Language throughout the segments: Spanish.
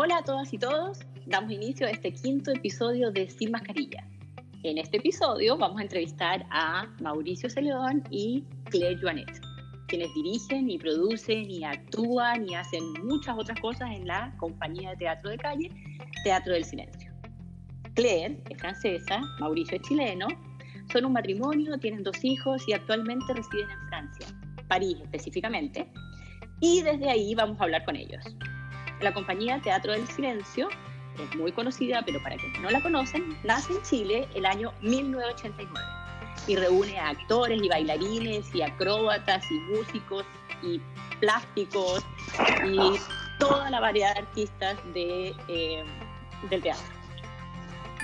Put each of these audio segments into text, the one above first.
Hola a todas y todos, damos inicio a este quinto episodio de Sin Mascarilla. En este episodio vamos a entrevistar a Mauricio Celedón y Claire Joanet, quienes dirigen y producen y actúan y hacen muchas otras cosas en la compañía de teatro de calle, Teatro del Silencio. Claire es francesa, Mauricio es chileno, son un matrimonio, tienen dos hijos y actualmente residen en Francia, París específicamente, y desde ahí vamos a hablar con ellos. La compañía Teatro del Silencio es muy conocida, pero para quienes no la conocen, nace en Chile el año 1989 y reúne a actores y bailarines y acróbatas y músicos y plásticos y toda la variedad de artistas de, eh, del teatro.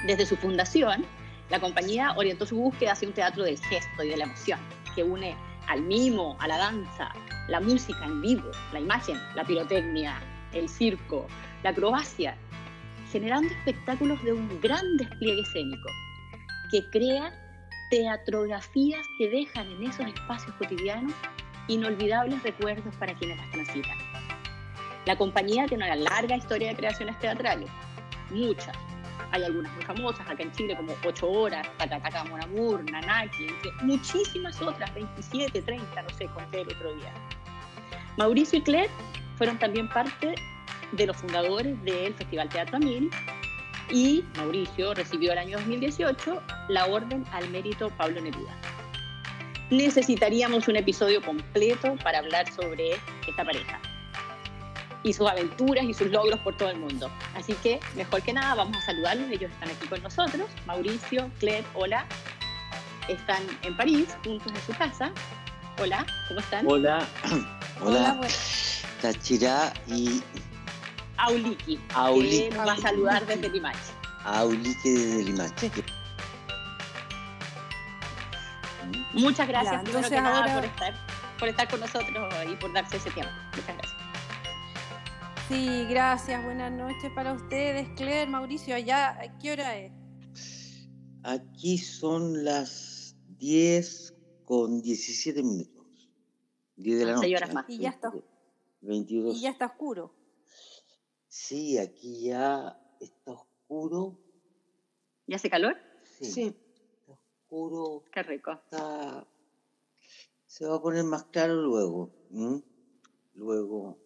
Desde su fundación, la compañía orientó su búsqueda hacia un teatro del gesto y de la emoción, que une al mimo, a la danza, la música en vivo, la imagen, la pirotecnia, el circo, la acrobacia, generando espectáculos de un gran despliegue escénico que crea teatrografías que dejan en esos espacios cotidianos inolvidables recuerdos para quienes las transitan. La compañía tiene una larga historia de creaciones teatrales, muchas. Hay algunas muy famosas acá en Chile, como Ocho Horas, Tacataca Monamur, Nanaki, entre muchísimas otras, 27, 30, no sé, conté el otro día. Mauricio y Claire fueron también parte de los fundadores del Festival Teatro Amil y Mauricio recibió el año 2018 la Orden al Mérito Pablo Neruda. Necesitaríamos un episodio completo para hablar sobre esta pareja y sus aventuras y sus logros por todo el mundo. Así que, mejor que nada, vamos a saludarlos. Ellos están aquí con nosotros. Mauricio, Claire, hola. Están en París, juntos en su casa. Hola, ¿cómo están? Hola. Hola. Tachira y Auliki, Auliki. que nos va a saludar desde Limache. Auliki desde Limache. Muchas gracias, Ya, primero entonces que nada, ahora- por estar, por estar con nosotros y por darse ese tiempo. Muchas gracias. Sí, gracias. Buenas noches para ustedes, Claire, Mauricio. Allá, ¿a ¿qué hora es? Aquí son las 10 con 17 minutos. 10 de la noche. seis horas más. Y ya está. 22. Y ya está oscuro. Sí, aquí ya está oscuro. ¿Y hace calor? Sí. Está oscuro. Qué rico. Está... Se va a poner más claro luego. Luego,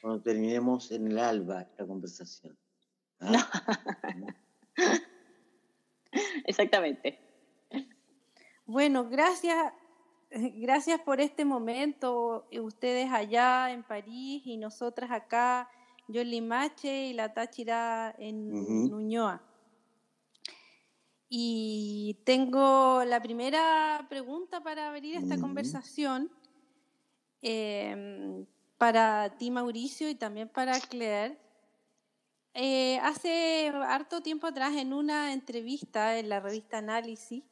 cuando terminemos en el alba esta conversación. ¿Ah? Exactamente. Bueno, gracias, gracias por este momento. eh, Ustedes allá en París y nosotras acá, yo en Limache y la Táchira en Ujú. Ñuñoa. Y tengo la primera pregunta para abrir esta conversación em, para ti, Mauricio, y también para Claire. Eh, hace harto tiempo atrás, en una entrevista en la revista Análisis,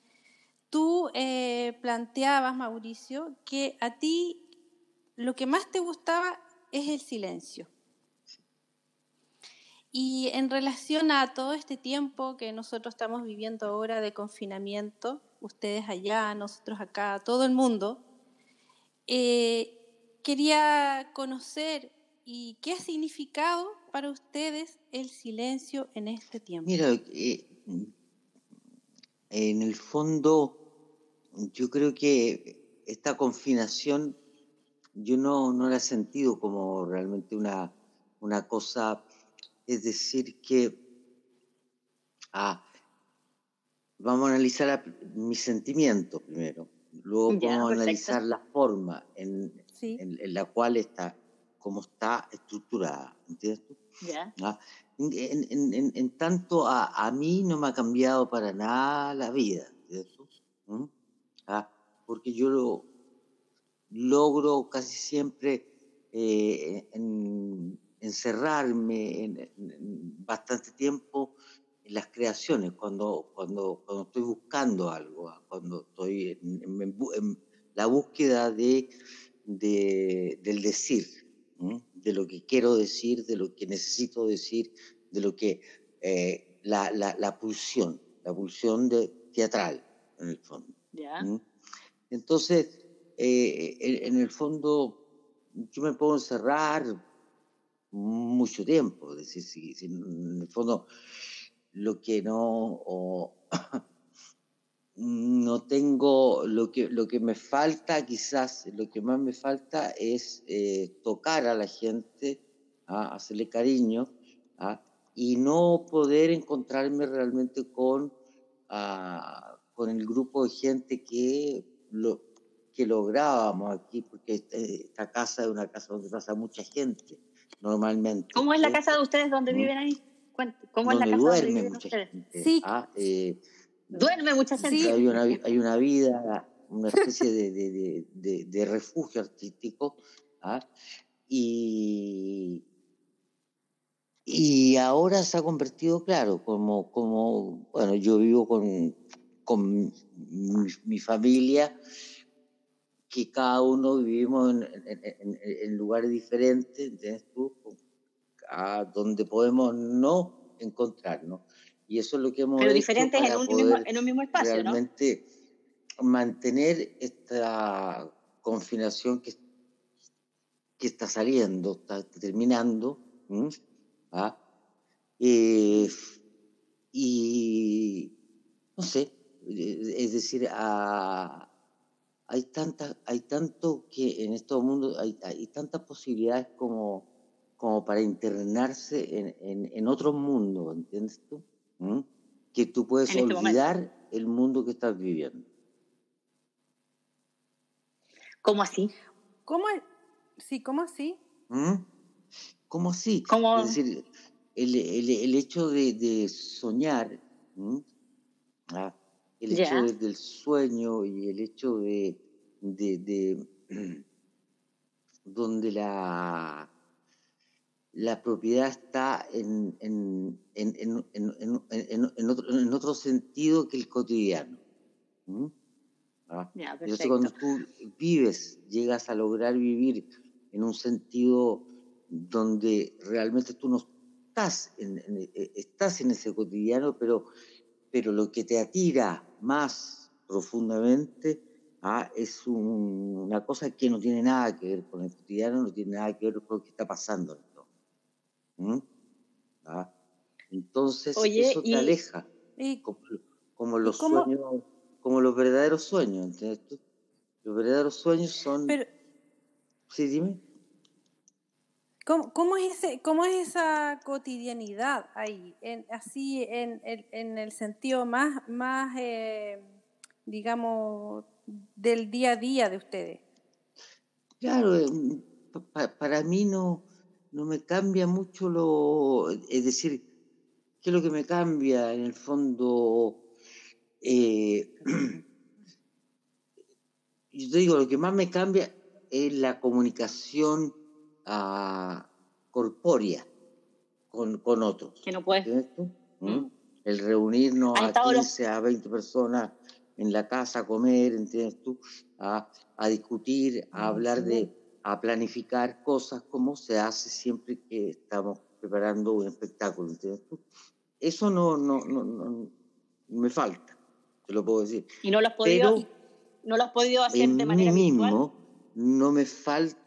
tú eh, planteabas, Mauricio, que a ti lo que más te gustaba es el silencio. Y en relación a todo este tiempo que nosotros estamos viviendo ahora de confinamiento, ustedes allá, nosotros acá, todo el mundo, eh, quería conocer y qué ha significado para ustedes el silencio en este tiempo. Mira, eh, en el fondo, yo creo que esta confinación yo no, no la he sentido como realmente una, una cosa, es decir, que ah, vamos a analizar mis sentimientos primero, luego Ya, vamos a analizar la forma en, Sí. en- en la cual está, cómo está estructurada, ¿entiendes? tú? ¿Ya? ¿ah? En, en- en- en tanto a, a mí no me ha cambiado para nada la vida, ¿entiendes tú? ¿Mm? ¿Ah? porque yo lo logro casi siempre eh, en- encerrarme en, en- en bastante tiempo en las creaciones, cuando, cuando, cuando estoy buscando algo, ¿ah? cuando estoy en, la búsqueda de, de- del decir, de lo que quiero decir, de lo que necesito decir, de lo que eh, la, la, la pulsión, la pulsión de, teatral, en el fondo. ¿Ya? ¿m? Entonces, eh, en, el fondo, yo me puedo encerrar mucho tiempo. Es decir, si, en el fondo lo que no, no tengo, lo que, lo que me falta, quizás lo que más me falta es eh, tocar a la gente, ¿ah? hacerle cariño, ¿ah? y no poder encontrarme realmente con, ah, con el grupo de gente que, lo, que lográbamos aquí, porque este, esta casa es una casa donde pasa mucha gente, normalmente. ¿Cómo es la casa de ustedes donde ¿Mm? viven ahí? ¿Cómo es la casa donde viven ustedes? Gente, sí. Eh, Duerme mucha gente. Hay, una, hay una vida, una especie de, de, de, de refugio artístico. ¿ah? Y, y ahora se ha convertido, claro, como, como bueno, yo vivo con, con mi, mi familia, que cada uno vivimos en, en, en lugares diferentes, ¿entiendes tú? A donde podemos no encontrarnos. Y eso es lo que hemos Pero diferentes en un, mismo, en un mismo espacio, realmente mantener esta confinación que, que está saliendo, está terminando. ¿Ah? Eh, y no sé, es decir, a, hay, tanta, hay tanto que en estos mundos, hay, hay tantas posibilidades como, como para internarse en, en, en otro mundo, ¿entiendes tú? que tú puedes este olvidar el mundo que estás viviendo. ¿Cómo así? ¿Cómo, sí, ¿cómo así? ¿Cómo así? ¿Cómo? Es decir, el, el, el hecho de, de soñar, ah, el hecho de, del sueño y el hecho de, de, de donde la la propiedad está en, en, en, en otro, otro, sentido que el cotidiano. ¿Mm? ¿Ah? Entonces, cuando tú vives, llegas a lograr vivir en un sentido donde realmente tú no estás en, eh, estás en ese cotidiano, pero, pero lo que te atira más profundamente ¿ah? es una cosa que no tiene nada que ver con el cotidiano, no tiene nada que ver con lo que está pasando. ¿Mm? ¿Ah? Entonces eso te aleja, como, los sueños, como los verdaderos sueños. Los verdaderos sueños son... Sí, dime. ¿Cómo, es ese, ¿Cómo es esa cotidianidad ahí? Así, en, el sentido más, más eh, digamos, del día a día de ustedes. Claro, eh, para mí no, no me cambia mucho lo, es decir, ¿qué es lo que me cambia en el fondo? Eh, yo te digo, lo que más me cambia es la comunicación uh, corpórea con, con, otros. Que no puedes. ¿Mm? ¿Mm? El reunirnos a 15, a 20 personas en la casa a comer, ¿entiendes tú? A, a discutir, a hablar de a planificar cosas como se hace siempre que estamos preparando un espectáculo. Eso no, no, no, no, me falta, te lo puedo decir. ¿Y no lo has podido, no lo has podido hacer de manera mí mismo no me falta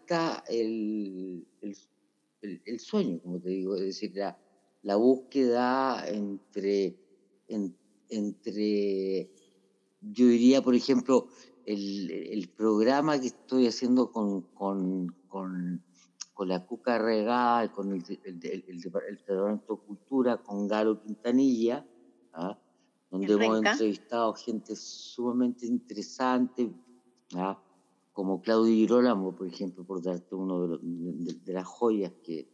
el, el, el, sueño, como te digo, es decir, la, la búsqueda entre, entre, yo diría, por ejemplo, el, el, programa que estoy haciendo con, con, con, con la Cuca Regada, con el, el, el, Departamento de Cultura, con Galo Quintanilla, ¿ah? donde hemos entrevistado gente sumamente interesante, ¿ah? Como Claudio Girolamo, por ejemplo, por darte uno de, de, las joyas que...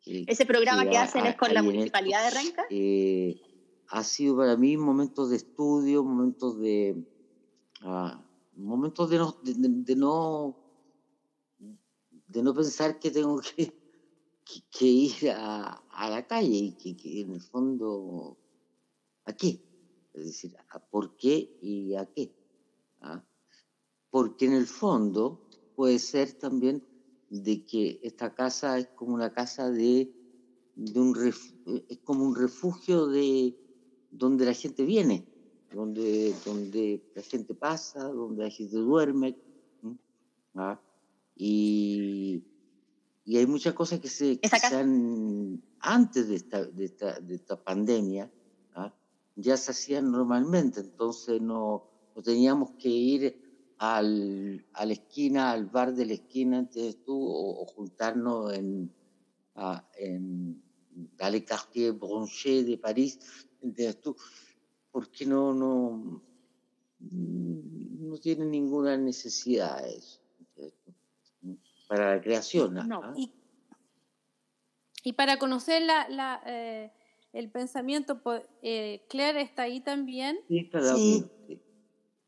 que ¿Ese programa que, hacen es con la Municipalidad de Renca? Eh, ha sido para mí momentos de estudio, momentos de... Ah, momentos de no, de, no, de no pensar que tengo que, que, ir a, a, la calle y que, que, en el fondo, ¿a qué? Es decir, ¿a ¿por qué y a qué? Porque en el fondo puede ser también de que esta casa es como una casa de, de un es como un refugio de donde la gente viene donde, donde la gente pasa, donde la gente duerme. ¿Ah? Y, y hay muchas cosas que se, que se han, antes de esta, de esta, de esta pandemia, ¿ah? ya se hacían normalmente, entonces no, no teníamos que ir al, a la esquina, al bar de la esquina, entonces tú, o, juntarnos en, a, en dans les quartiers branchés de París, entonces tú, porque no, no, no tiene ninguna necesidad eso para la creación. No. ¿ah? Y, y, para conocer la, la eh, el pensamiento, eh, Claire está ahí también. Sí, está sí.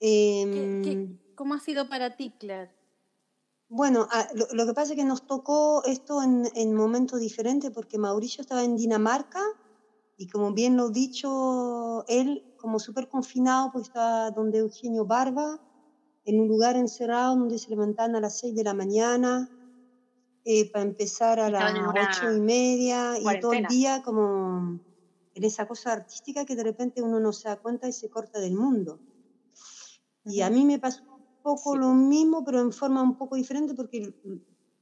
Em, cómo ha sido para ti, Claire? Bueno, ah, lo, que pasa es que nos tocó esto en, en momentos diferentes porque Mauricio estaba en Dinamarca y como bien lo he dicho, él como súper confinado, pues estaba donde Eugenio Barba, en un lugar encerrado donde se levantaban a las 6 de la mañana, eh, para empezar a las ocho y media y todo el día como en esa cosa artística que de repente uno no se da cuenta y se corta del mundo. Y a mí me pasó un poco lo mismo, pero en forma un poco diferente porque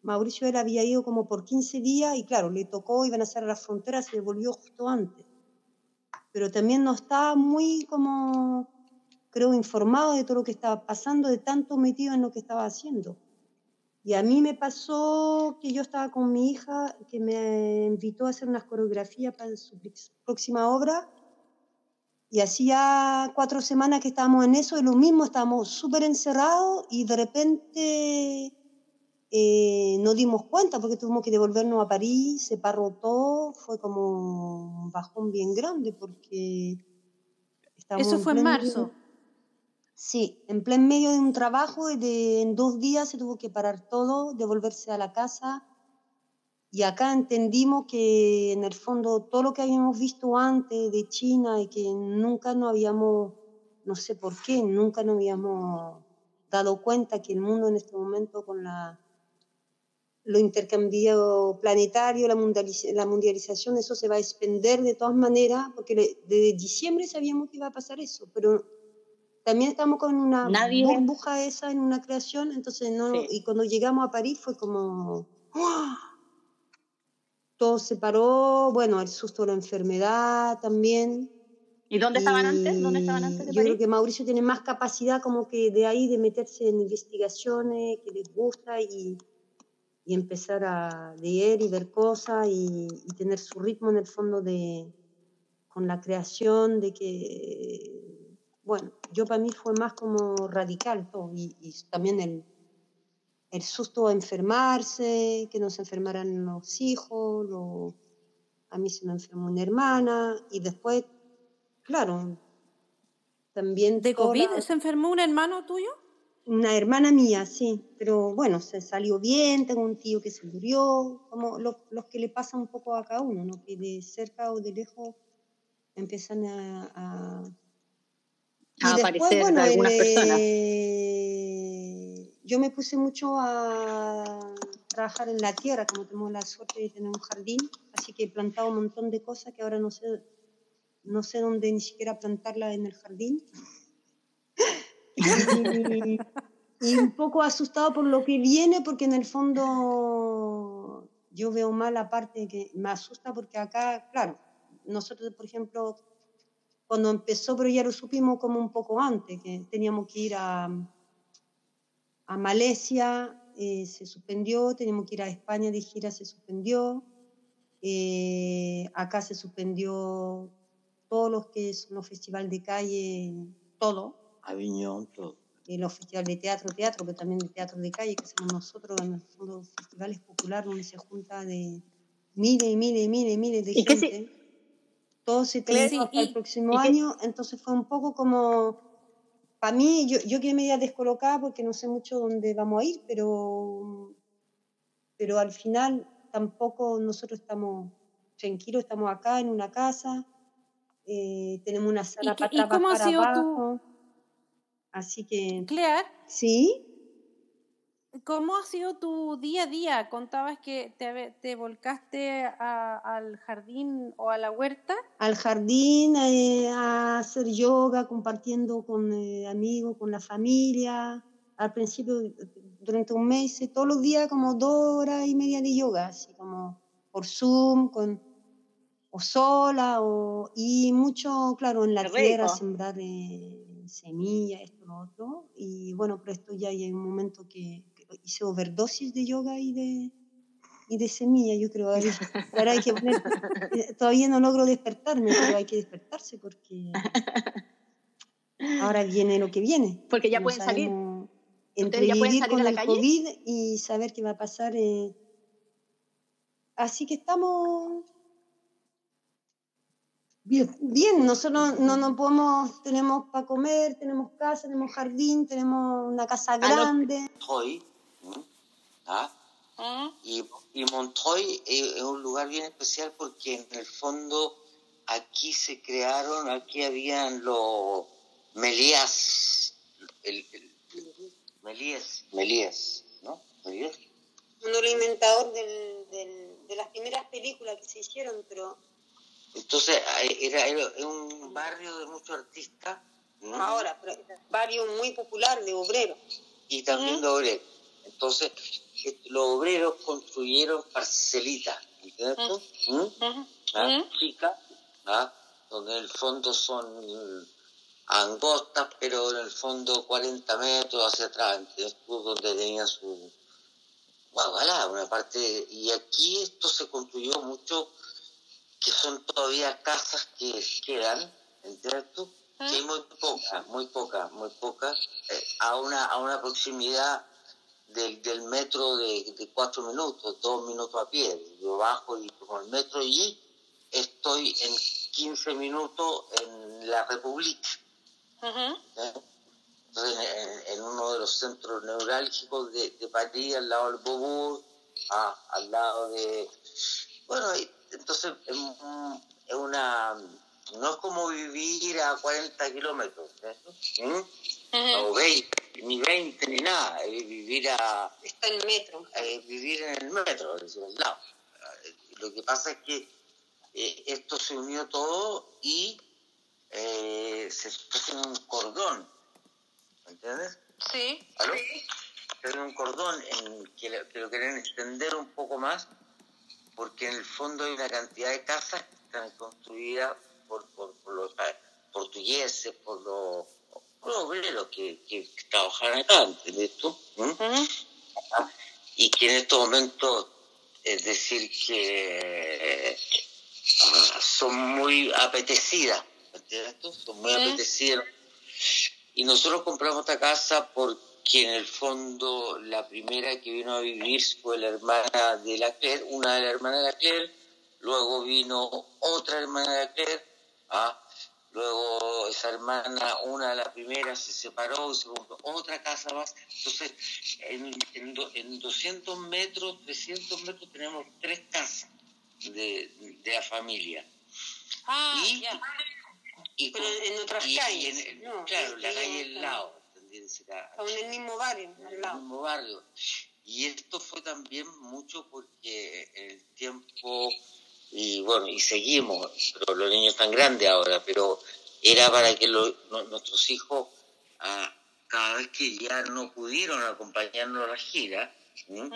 Mauricio él había ido como por 15 días y claro, le tocó, iban a hacer las fronteras y volvió justo antes. Pero también no estaba muy como, creo, informado de todo lo que estaba pasando, de tanto metido en lo que estaba haciendo. Y a mí me pasó que yo estaba con mi hija, que me invitó a hacer unas coreografías para su próxima obra. Y hacía cuatro semanas que estábamos en eso, y lo mismo, estábamos súper encerrados y de repente eh, nos dimos cuenta porque tuvimos que devolvernos a París, se paró todo, fue como un bajón bien grande porque... Eso fue en marzo. Sí, en pleno medio de un trabajo y de, en dos días se tuvo que parar todo, devolverse a la casa. Y acá entendimos que en el fondo todo lo que habíamos visto antes de China y que nunca no habíamos, no sé por qué, nunca nos habíamos dado cuenta que el mundo en este momento con la, lo intercambio planetario, la, la mundialización, eso se va a expender de todas maneras, porque desde diciembre sabíamos que iba a pasar eso, pero también estamos con una burbuja esa en una creación, entonces no, y cuando llegamos a París fue como, ¡ah! Todo se paró, bueno, el susto de la enfermedad también. ¿Y dónde estaban antes? ¿Dónde estaban antes de Yo creo que Mauricio tiene más capacidad como que de ahí de meterse en investigaciones que les gusta y, y empezar a leer y ver cosas y, y tener su ritmo en el fondo de con la creación, de que bueno, yo para mí fue más como radical todo, y, también el, el, susto a enfermarse, que no se enfermaran los hijos, a mí se me enfermó una hermana, y después, claro, también... ¿De COVID se enfermó un hermano tuyo? Una hermana mía, sí, pero bueno, se salió bien, tengo un tío que se murió, como los, los que le pasa un poco a cada uno, ¿no? que de cerca o de lejos empiezan a a aparecer bueno, algunas personas. Yo me puse mucho a trabajar en la tierra, como tenemos la suerte de tener un jardín, así que he plantado un montón de cosas que ahora no sé, no sé dónde ni siquiera plantarla en el jardín. y, y, un poco asustado por lo que viene, porque en el fondo yo veo mal la parte que me asusta, porque acá, claro, nosotros, por ejemplo, cuando empezó, pero ya lo supimos como un poco antes, que teníamos que ir a, a Malesia, eh, se suspendió, teníamos que ir a España de gira, se suspendió, eh, acá se suspendió todos los que son los festivales de calle, todo. Aviñón, todo. Eh, los festivales de teatro, teatro, pero también de teatro de calle, que hacemos nosotros, en los festivales populares donde se junta de miles y miles y miles y miles de gente todo se tiene hasta el próximo año, entonces fue un poco como, para mí, yo, yo quedé media descolocada porque no sé mucho dónde vamos a ir, pero, pero al final tampoco nosotros estamos tranquilos, estamos acá en una casa, eh, tenemos una sala para trabajar abajo. Así que... Claire. Sí. ¿Cómo ha sido tu día a día? Contabas que te, te volcaste al jardín o a la huerta. Al jardín, eh, a hacer yoga, compartiendo con eh, amigos, con la familia. al principio, durante un mes, hice todos los días como dos horas y media de yoga, así como por Zoom, con, o sola, o, y mucho, claro, en la Qué tierra, rico. sembrar eh, semillas, esto, lo otro. Y bueno, pero esto ya hay un momento que hice overdosis de yoga y de, y de semilla, yo creo. Ahora, ahora hay que poner, todavía no logro despertarme, pero hay que despertarse porque ahora viene lo que viene. Porque ya No pueden salir. ¿Ustedes ya pueden entrevivir salir con a la el calle? COVID y saber qué va a pasar. eh. Así que estamos bien. bien. Nosotros no nos podemos, tenemos para comer, tenemos casa, tenemos jardín, tenemos una casa no- grande. ¿Ah? Y, y Montreuil es, es un lugar bien especial porque en el fondo aquí se crearon, aquí habían los Melías, el, el- Melías, Melías, ¿no? Melías. Uno de los inventadores de las primeras películas que se hicieron, pero Entonces eh, era, era un barrio de muchos artistas ¿m? ahora, pero barrio muy popular de obreros. y también de obreros. Entonces los obreros construyeron parcelitas, ¿entiendes? tú? ¿Mm? ¿ah? chicas, ¿ah? donde en el fondo son angostas, pero en el fondo 40 metros hacia atrás, ¿entiendes? tú? donde tenía su, bueno, una parte, y aquí esto se construyó mucho, que son todavía casas que quedan, ¿entiendes? tú? Muy pocas, muy pocas, muy pocas, eh, a, una, a una proximidad del, del metro de, de cuatro minutos, dos minutos a pie. Yo bajo y tomo el metro y estoy en 15 minutos en la República. ¿eh? Entonces, en, en uno de los centros neurálgicos de, de París, al lado del Beaubourg, ah, al lado de... Bueno, entonces es una... No es como vivir a 40 kilómetros, ¿eh? ¿Mm? o 20, ni 20 ni nada, es vivir a Está en el metro. eh, vivir en el metro, es decir, al lado. Lo que pasa es que eh, esto se unió todo y eh, se puso en un cordón, ¿me entiendes? Sí. ¿Aló? Se puso en un cordón en que, lo- que lo quieren extender un poco más porque en el fondo hay una cantidad de casas que están construidas por, por, por los portugueses, por los, los obreros que, que trabajan acá, ¿entiendes tú? ¿Mm? y que en estos momentos, es decir, que ah, son muy apetecidas, ¿entiendes tú? Son muy apetecidas. Y nosotros compramos esta casa porque en el fondo la primera que vino a vivir fue la hermana de la Claire, una de las hermanas de la Claire, luego vino otra hermana de la Claire, ¿ah? luego esa hermana, una de las primeras, se separó y se compró otra casa más. Entonces, en, en, do- en 200 metros, 300 metros tenemos tres casas de, de la familia. Ah, Y- ya. Y Pero con- en otras y- y calles, en- ¿no? claro, la calle al lado, Aún en el mismo barrio, en el lado. mismo barrio. Y esto fue también mucho porque en el tiempo, y bueno, y seguimos, pero los niños están grandes ahora, pero era para que lo- no- nuestros hijos, ah, cada vez que ya no pudieron acompañarnos a la gira, ¿m?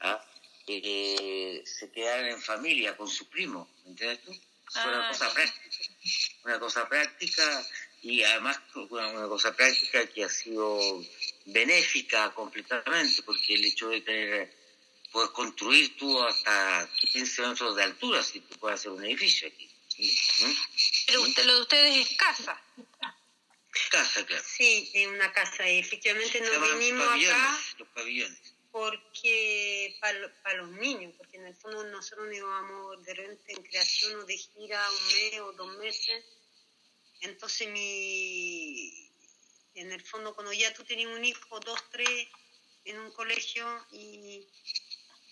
Ah, eh, se quedaran en familia con su primo, ¿entiendes tú? Fue una Ah, cosa práctica, una cosa práctica y además una, una cosa práctica que ha sido benéfica completamente porque el hecho de tener puedes construir tú hasta 15 metros de altura si tú puedes hacer un edificio aquí ¿Mm? Pero usted, lo de ustedes es casa. casa claro Sí, en una casa. Y efectivamente nos vinimos pabellones, acá los pabellones porque para los niños, porque en el fondo nosotros nos íbamos de repente en creación o de gira un mes o dos meses. Entonces mi en el fondo cuando ya tú tenías un hijo, dos, tres, en un colegio y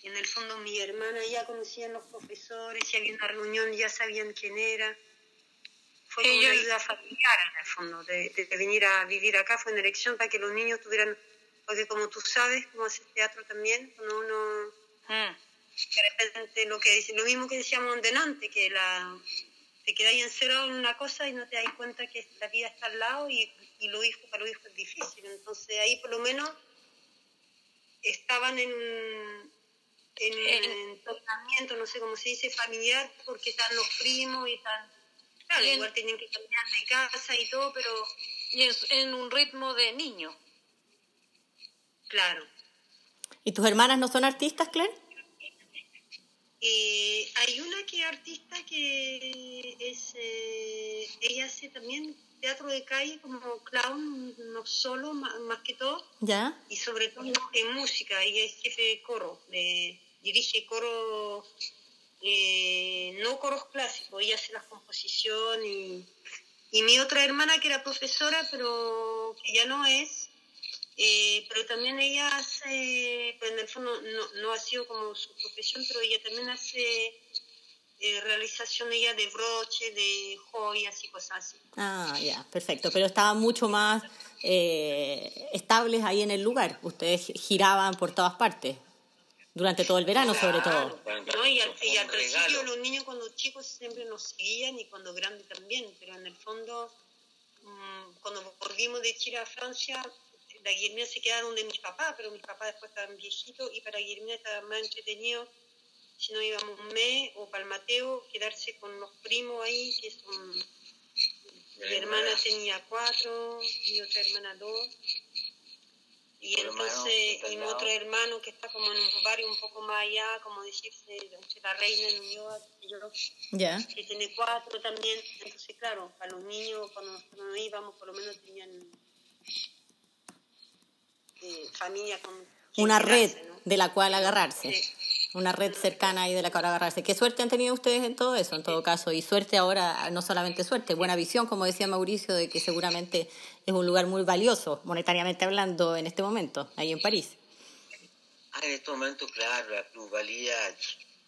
en el fondo mi hermana ya conocían los profesores, si había una reunión ya sabían quién era. Fue como una ayuda familiar en el fondo, de, de venir a vivir acá, fue una elección para que los niños tuvieran, porque como tú sabes, como haces teatro también, cuando uno Mm. de repente lo que lo mismo que decíamos delante, que la te quedáis encerrado en una cosa y no te dais cuenta que la vida está al lado y, y lo hijo para los hijos es difícil. Entonces ahí por lo menos estaban en, en, tratamiento, no sé cómo se dice, familiar, porque están los primos y están... Claro, igual tienen que cambiar de casa y todo, pero... Y en, un ritmo de niño. Claro. ¿Y tus hermanas no son artistas, Claire? Eh, hay una que es artista que es, eh, ella hace también teatro de calle como clown, no solo, más, que todo. ¿Ya? Y sobre todo en música. Ella es jefe de coro, de, dirige coro, eh, no coros clásicos, ella hace las composiciones. Y, y mi otra hermana que era profesora, pero que ya no es, eh, pero también ella hace, pues en el fondo no, no ha sido como su profesión, pero ella también hace eh, realización ella de broche, de joyas y cosas así. Ah, ya, perfecto. Pero estaban mucho más eh, estables ahí en el lugar. Ustedes giraban por todas partes. Durante todo el verano, sobre todo. No, y al, principio los niños cuando chicos siempre nos seguían y cuando grandes también, pero en el fondo, mm, cuando volvimos de Chile a Francia, la Guillermina se quedaron de mis papás, pero mis papás después estaban viejitos y para Guillermina estaba más entretenido si no íbamos un mes, o para el Mateo, quedarse con los primos ahí, que son... Mi hermana tenía cuatro, mi otra hermana dos. Y entonces, y mi otro hermano que está como en un barrio un poco más allá, como decirse, la reina en York, yo, que tiene cuatro también. Entonces, claro, para los niños, cuando nosotros íbamos, por lo menos tenían eh, familia con... Una red de la cual agarrarse. una red cercana ahí de la que agarrarse. ¿Qué suerte han tenido ustedes en todo eso, en todo caso? Y suerte ahora, no solamente suerte, buena visión, como decía Mauricio, de que seguramente es un lugar muy valioso, monetariamente hablando, en este momento, ahí en París. Ah, en este momento, claro, la plusvalía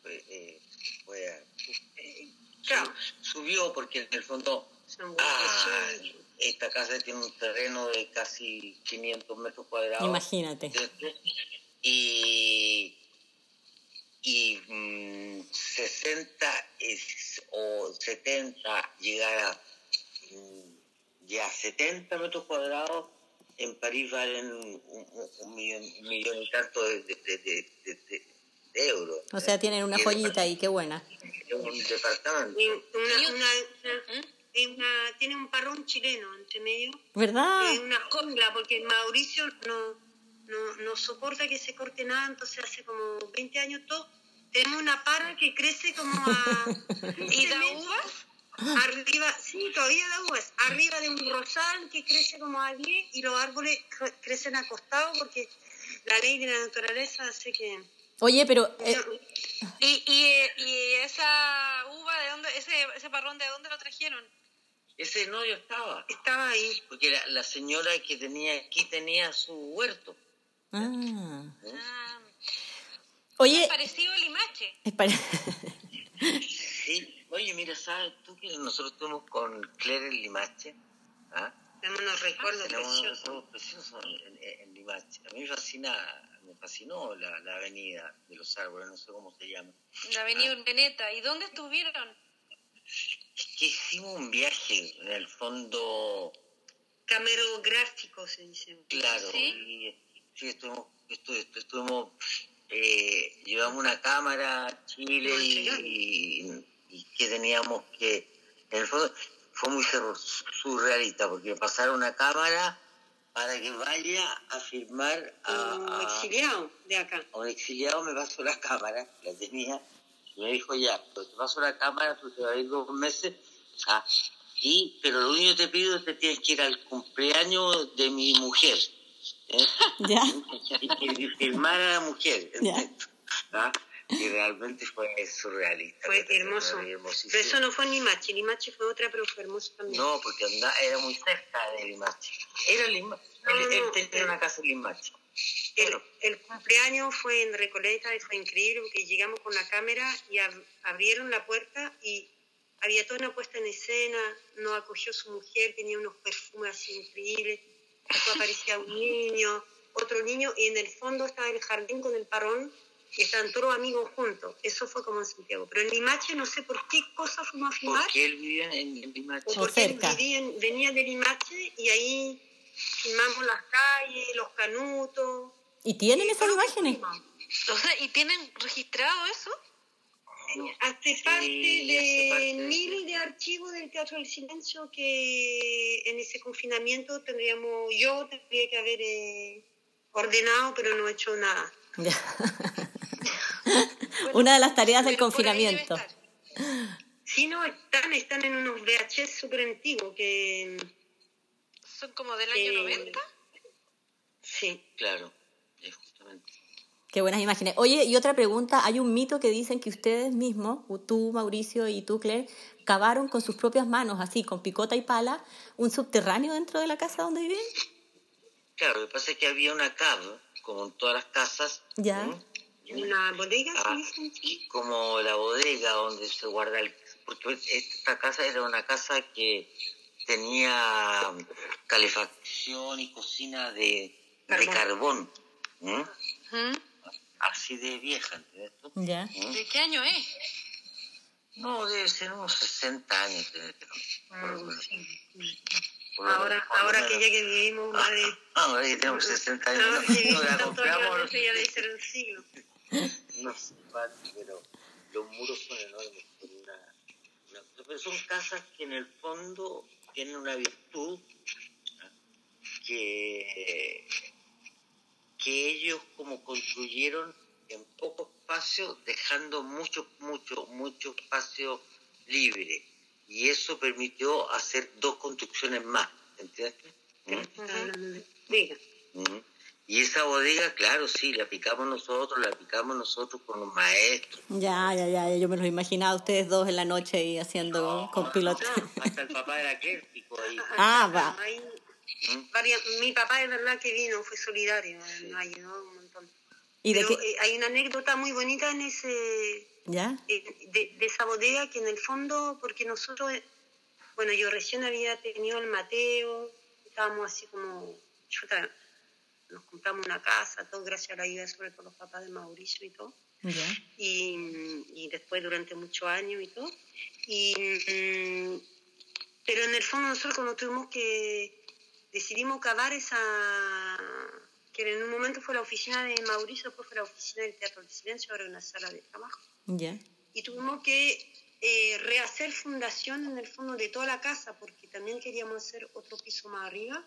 eh, eh, subió porque en el fondo ah, esta casa tiene un terreno de casi 500 metros cuadrados. Imagínate. Y y 60 mm, o 70 llegar a mm, ya 70 metros cuadrados en París valen un, millón, y tanto de, euros. O sea, tienen una joyita ahí, qué buena. Un departamento. tiene un parrón chileno entre medio. ¿Verdad? una jungla, porque Mauricio no no, no soporta que se corte nada, entonces hace como 20 años todo. Tenemos una para que crece como a... ¿Y da uvas? Arriba, sí, todavía da uvas. Arriba de un rosal que crece como a 10 y los árboles crecen acostados porque la ley de la naturaleza hace que... Oye, pero... Eh, ¿Y, y, y, esa uva, de dónde, ese, ese parrón, de dónde lo trajeron? Ese no yo estaba. Estaba ahí. Porque la, la señora que tenía aquí tenía su huerto. Ah. ah. Oye. Es parecido al Limache. sí. Oye, mira, ¿sabes tú que nosotros estuvimos con Claire en Limache? ¿Ah? Tenemos unos recuerdos preciosos. preciosos en, en, Limache. A mí me fascina, me fascinó la, la, avenida de los árboles, no sé cómo se llama. La avenida ¿Ah? ¿Y dónde estuvieron? Es que hicimos un viaje, en el fondo... Camerográfico se dice. Claro, ¿Sí? sí, estuvimos, estuvimos, eh, llevamos una cámara a Chile y, que teníamos que, en el fondo fue muy surrealista porque pasaron una cámara para que vaya a firmar a, un exiliado de acá. A un exiliado me pasó la cámara, la tenía, y me dijo ya, pero te paso la cámara, tú te vas a ir dos meses, ah, y, pero lo único que te pido es que tienes que ir al cumpleaños de mi mujer. ¿Ya? Y, firmar a la mujer. ¿Ah? Y realmente fue surrealista. Fue hermoso. pero eso no fue Limache, Limache fue otra, pero fue hermoso también. No, porque era muy cerca de Limache. Era Limache. él, tenía una casa en Limache. El, el, cumpleaños fue en Recoleta y fue increíble porque llegamos con la cámara y abrieron la puerta y había toda una puesta en escena, nos acogió su mujer, tenía unos perfumes así increíbles después aparecía un niño, otro niño, y en el fondo estaba el jardín con el parón, y estaban todos amigos juntos. Eso fue como en Santiago. Pero en Limache no sé por qué cosa fuimos a filmar. Porque él vivía en, Limache. O porque él venía de Limache y ahí filmamos las calles, los canutos, ¿Y tienen esas imágenes? O sea, ¿y tienen registrado eso? Hace parte Sí, hace parte de de- miles de archivos del Teatro del Silencio que en ese confinamiento tendríamos, yo tendría que haber eh, ordenado, pero no he hecho nada. Una de las tareas del confinamiento. Si no, están, están en unos VHS súper antiguos que... ¿Son como del año Eh, 90? Sí. Claro, es justamente. Qué buenas imágenes. Oye, y otra pregunta, hay un mito que dicen que ustedes mismos, tú Mauricio y tú Claire, cavaron con sus propias manos, así, con picota y pala, un subterráneo dentro de la casa donde viven. Claro, lo que pasa es que había una cave, como en todas las casas. Ya. Una bodega, Ah, y como la bodega donde se guarda el... Porque esta casa era una casa que tenía calefacción y cocina de de carbón. ¿Mm? Así de vieja, ¿entiendes tú? Ya. ¿m? ¿De qué año es? No, debe ser unos 60 años. Por lo Ahora, ahora que ya que vivimos más de... Ahora que tenemos 60 años, Ahora no, que compramos. ya debe ser un siglo. No sé pero los muros son enormes. son una- una- pero son casas que en el fondo tienen una virtud que, que ellos como construyeron en poco espacio, dejando mucho, mucho, mucho espacio libre. Y eso permitió hacer dos construcciones más, ¿entiendes? ¿Mm? Y esa bodega, claro, sí, la picamos nosotros, la picamos nosotros con los maestros. Ya, ya, ya, yo me los imaginaba ustedes dos en la noche y haciendo con piloto. Hasta el papá era pico ahí. Ah, va. Ahí, ¿Mm? varias- mi papá es verdad que vino, fue solidario, nos ayudó un montón. ¿Y de Pero qué? eh, hay una anécdota muy bonita en ese ¿Ya? eh, de, de esa bodega que en el fondo, porque nosotros, bueno, yo recién había tenido el Mateo, estábamos así como, chuta, nos compramos una casa, todo gracias a la ayuda sobre todo los papás de Mauricio y todo y, y después durante muchos años y todo. Y, mm, pero en el fondo nosotros cuando tuvimos que, decidimos cavar esa, que en un momento fue la oficina de Mauricio, después fue la oficina del Teatro del Silencio, ahora una sala de trabajo. Ya. Y tuvimos que eh, rehacer fundación en el fondo de toda la casa, porque también queríamos hacer otro piso más arriba.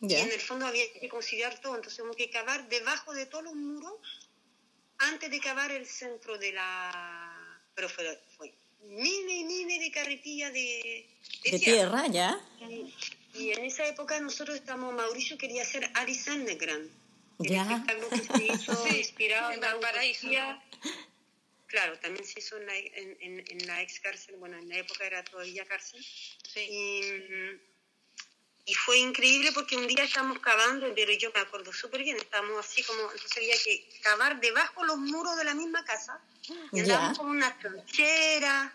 Y en el fondo había que considerar todo, entonces tuvimos que cavar debajo de todos los muros antes de cavar el centro de la... Pero fue, fue miles y miles de carretillas de, De tierra, ya. Y, y en esa época nosotros estamos, Mauricio quería hacer Alice Underground. El Ya. espectáculo que se hizo Sí, inspirado en la Valparaíso. Claro, también se hizo en la, en, en- en la ex cárcel, bueno, en la época era todavía cárcel. Sí. Y, y fue increíble porque un día estábamos cavando, pero yo me acuerdo súper bien, estábamos así como, entonces había que cavar debajo los muros de la misma casa, y andábamos como una tronchera,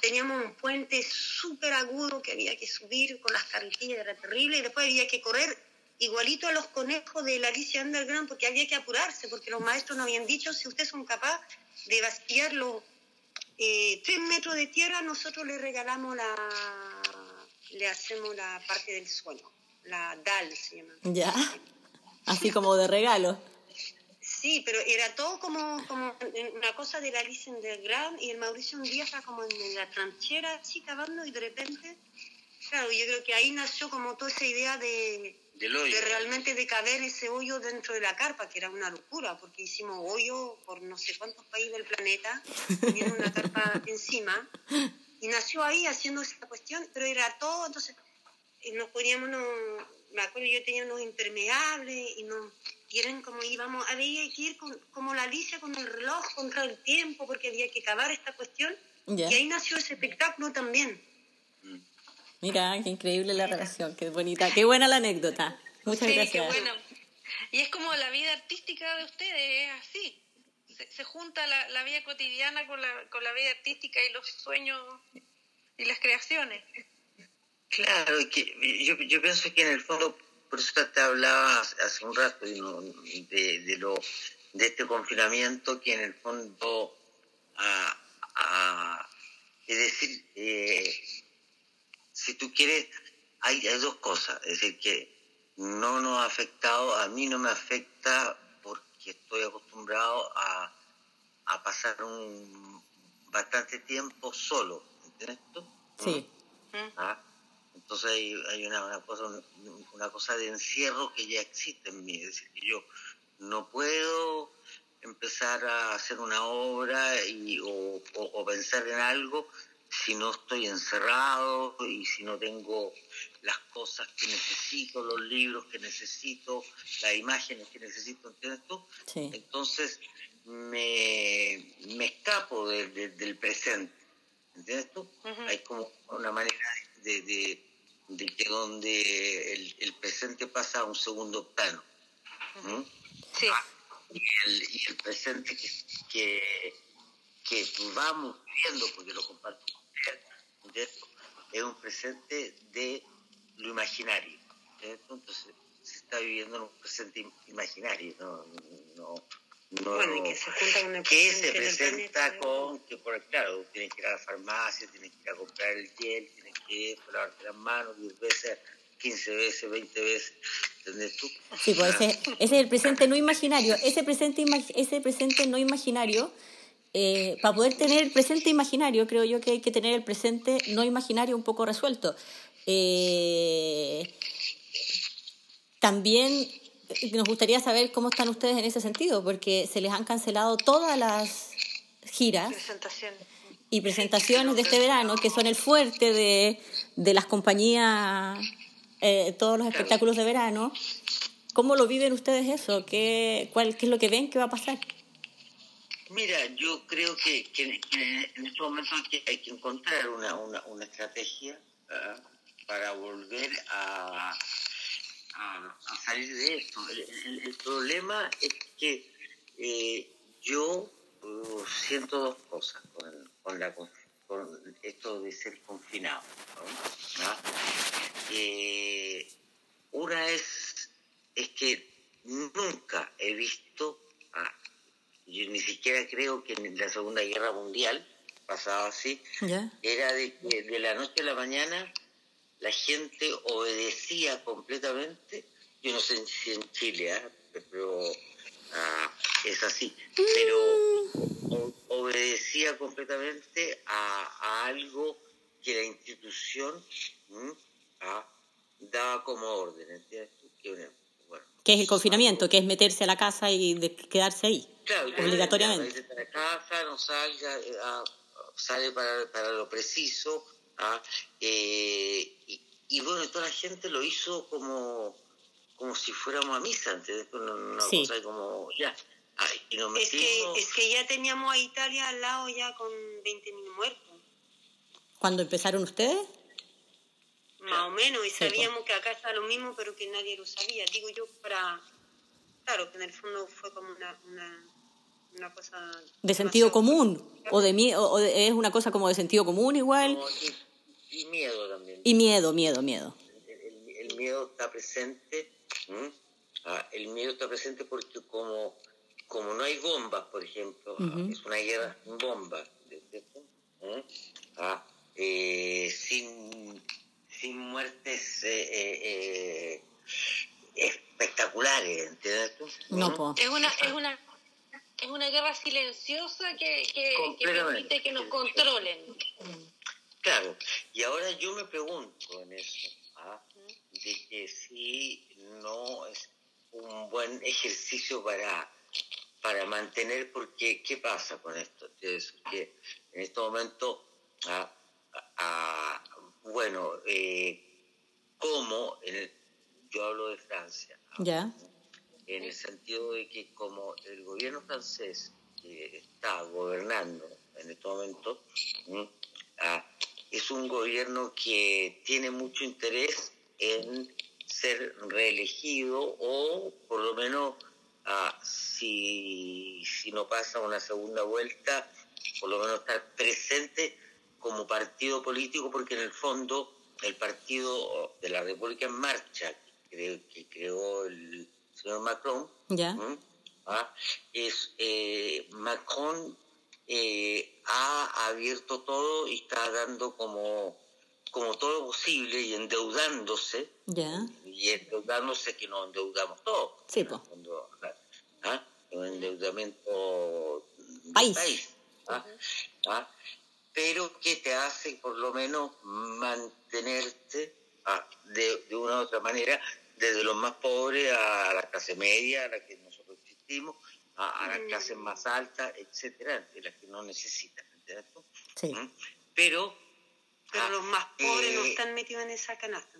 teníamos un puente súper agudo que había que subir con las carretillas, era terrible, y después había que correr igualito a los conejos de la Alicia Underground porque había que apurarse, porque los maestros nos habían dicho, si ustedes son capaces de vaciar los eh, tres metros de tierra, nosotros le regalamos la, le hacemos la parte del suelo, la DAL se llama. Ya. Así como de regalo. Sí, pero era todo como, como una cosa de la Alice Underground y el Mauricio un día estaba como en la tranchera así cavando y de repente, claro, yo creo que ahí nació como toda esa idea de, Del hoyo. de realmente de caber ese hoyo dentro de la carpa, que era una locura, porque hicimos hoyo por no sé cuántos países del planeta, teniendo una carpa encima, y nació ahí haciendo esa cuestión, pero era todo, entonces eh, nos poníamos, unos, me acuerdo yo tenía unos impermeables, y, nos, y eran como íbamos, había que ir con- como la Alicia con el reloj contra el tiempo, porque había que cavar esta cuestión, y ahí nació ese espectáculo también. Mira, qué increíble la relación, qué bonita, qué buena la anécdota. Muchas Sí, qué gracias. bueno. Y es como la vida artística de ustedes, es así. Se, se junta la, la vida cotidiana con la, con la vida artística y los sueños y las creaciones. Claro, que yo, yo pienso que en el fondo, por eso te hablaba hace un rato de, de, lo, de este confinamiento, que en el fondo, ah, ah, es decir, eh, si tú quieres, hay, hay dos cosas, es decir, que no nos ha afectado, a mí no me afecta porque estoy acostumbrado a, a pasar un bastante tiempo solo, ¿entiendes tú? Sí. ¿Ah? Entonces hay, hay una, una cosa, una cosa de encierro que ya existe en mí, es decir, que yo no puedo empezar a hacer una obra y, o, o- o pensar en algo si no estoy encerrado y si no tengo las cosas que necesito, los libros que necesito, las imágenes que necesito, ¿entiendes tú? Sí. Entonces me, me escapo de- de- del presente, ¿entiendes tú? Hay como una manera de, de- de que donde el, el presente pasa a un segundo plano. ¿m? Sí. y el, y el presente que, que, que vamos viviendo, porque lo comparto con usted, ¿entiendes? es un presente de lo imaginario. Entonces, se está viviendo en un presente im- imaginario, no, no, no Bueno, y que se junta con el que se presenta con que, por claro, tienes que ir a la farmacia, tienes que ir a comprar el gel, tienes que lavarte las manos 10 veces, 15 veces, 20 veces, ¿entendés tú? Sí, pues ese, ese es el presente no imaginario. Ese presente, ima- ese presente no imaginario, eh, para poder tener el presente imaginario, creo yo que hay que tener el presente no imaginario un poco resuelto. Eh, también nos gustaría saber cómo están ustedes en ese sentido, porque se les han cancelado todas las giras y presentaciones de este verano, que son el fuerte de, de las compañías, eh, todos los espectáculos de verano. ¿Cómo lo viven ustedes eso? ¿Qué, cuál, ¿Qué es lo que ven que va a pasar? Mira, yo creo que, que- que en este momento hay que, hay que encontrar una, una, una estrategia ¿ah? Para volver a, a, a salir de esto. El, el- el problema es que eh, yo uh, siento dos cosas con, con, la, con esto de ser confinado. ¿no? ¿Ah? Eh, una es, es que nunca he visto a yo ni siquiera creo que en la Segunda Guerra Mundial pasaba así, ¿Ya? era de que de la noche a la mañana la gente obedecía completamente, yo no sé si en Chile, ¿ah? pero ah, es así, pero obedecía completamente a, a algo que la institución ah, daba como orden, ¿entiendes? Que una- bueno, Que es el confinamiento, que es meterse a la casa y de quedarse ahí. Claro, Obligatoriamente. La casa, no salga, eh, ah, sale para, para lo preciso. Ah, eh, y, y bueno, toda la gente lo hizo como, como si fuéramos a misa, ¿entendés? Una, una Sí. cosa como, ya. y nos Es que, es que ya teníamos a Italia al lado ya con 20.000 muertos, ¿Cuándo empezaron ustedes? más o menos, y Sí, pues. sabíamos que acá está lo mismo, pero que nadie lo sabía. Digo yo para... Claro, que en el fondo fue como una, una, una cosa... ¿De sentido común? ¿O, de mie- o- de- es una cosa como de sentido común igual? y, y miedo también. Y miedo, miedo, miedo. el, el- el miedo está presente. Ah, el miedo está presente porque como, como no hay bombas, por ejemplo, ah, es una guerra sin bombas. Ah, eh, sin, sin muertes eh, eh, eh, espectaculares, ¿entiendes tú? No, ¿Mm? po. Es una, es una, es una guerra silenciosa que, que, permite que nos controlen. Claro, y ahora yo me pregunto en eso, ¿ah? de que si no es un buen ejercicio para, para mantener, porque ¿qué pasa con esto? Es que en este momento, ah, ah, bueno, eh, como en el- yo hablo de Francia, ¿ah? ¿Ya? En el sentido de que como el gobierno francés está gobernando en este momento, ah, es un gobierno que tiene mucho interés en ser reelegido o por lo menos ah, si, si no pasa una segunda vuelta, por lo menos estar presente como partido político porque en el fondo el partido de la República en Marcha que que creó el señor Macron ¿Ya? Ah, es eh, Macron eh, ha abierto todo y está dando como como todo lo posible y endeudándose ¿Ya? y endeudándose que nos endeudamos todos Sí. Cuando- ¿ah? un endeudamiento del País. país. ¿ah? ¿ah? Pero que te hace por lo menos mantenerte ah, de, de una u otra manera, desde los más pobres a la clase media, a la que nosotros existimos, a, a las clases más altas, etcétera, de las que no necesitan. ¿entiendes tú? Sí. ¿Mm? Pero, Pero ah, los más pobres no eh, están metidos en esa canasta.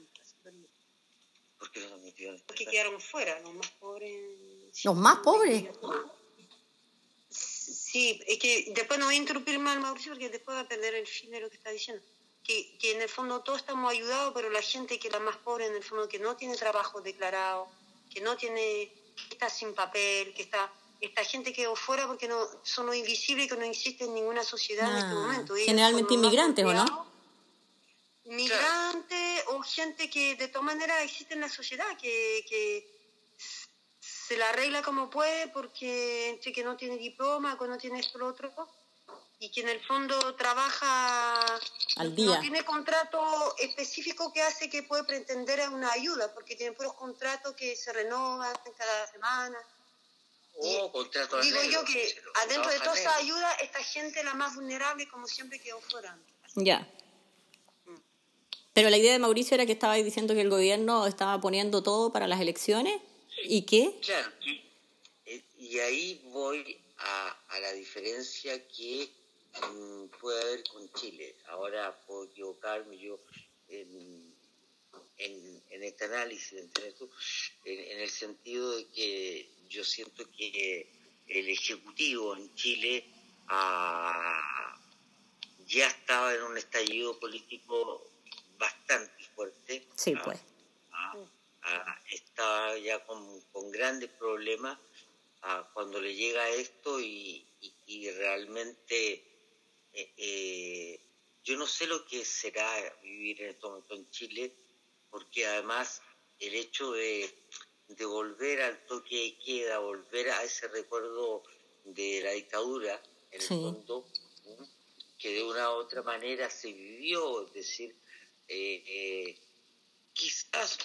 ¿por qué no nos metieron en esta Porque quedaron fuera, los más pobres. Los más pobres. Sí, es que después no voy a interrumpir más, Mauricio, porque después va a perder el fin de lo que está diciendo. Que, que en el fondo todos estamos ayudados, pero la gente que es la más pobre, en el fondo, que no tiene trabajo declarado, que no tiene, que está sin papel, que está, esta gente quedó fuera porque no son invisibles que no existen en ninguna sociedad en este Ah, momento. Ellos generalmente inmigrantes, ¿o no? Migrantes o gente que de todas maneras existe en la sociedad, que, que se la arregla como puede porque entre que no tiene diploma, que no tiene esto lo otro, y que en el fondo trabaja, Al día. no tiene contrato específico que hace que puede pretender a una ayuda, porque tiene puros contratos que se renovan cada semana. O contrato Digo negro, yo que adentro de toda esa negro. ayuda, esta gente, la más vulnerable, como siempre, quedó fuera. Ya. Pero la idea de Mauricio era que estaba diciendo que el gobierno estaba poniendo todo para las elecciones y que Claro, y, y ahí voy a, a la diferencia que mm, puede haber con Chile. Ahora puedo equivocarme yo en, en, en este análisis. En, el sentido de que yo siento que el Ejecutivo en Chile ah, ya estaba en un estallido político bastante fuerte. sí, ah, pues. ah, está ya con, con grandes problemas cuando le llega esto y, y- y realmente eh, eh, yo no sé lo que será vivir en este momento en Chile porque además el hecho de, de volver al toque de queda, volver a ese recuerdo de la dictadura, en Sí. el fondo, ¿m? que de una u otra manera se vivió, es decir, eh, eh, quizás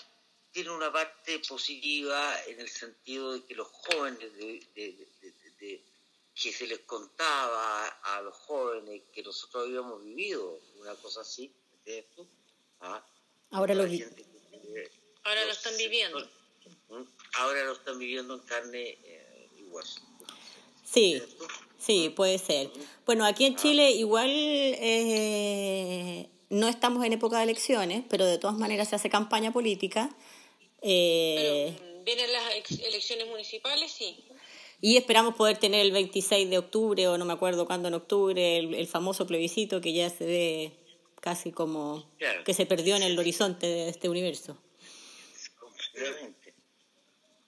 tiene una parte positiva en el sentido de que los jóvenes, de- que se les contaba a los jóvenes que nosotros habíamos vivido, una cosa así, ¿entiendes tú? ¿Ah? Ahora lo vi. que- Ahora lo están viviendo. ¿Mm? Ahora lo están viviendo en carne eh, y hueso. Sí, sí, puede ser. Bueno, aquí en Chile igual eh, no estamos en época de elecciones, pero de todas maneras se hace campaña política. eh, Pero mm, vienen las elecciones municipales, sí. Y esperamos poder tener el 26 de octubre, o no me acuerdo cuándo en octubre, el, el famoso plebiscito que ya se ve casi como Claro. que se perdió en el horizonte de este universo. Completamente.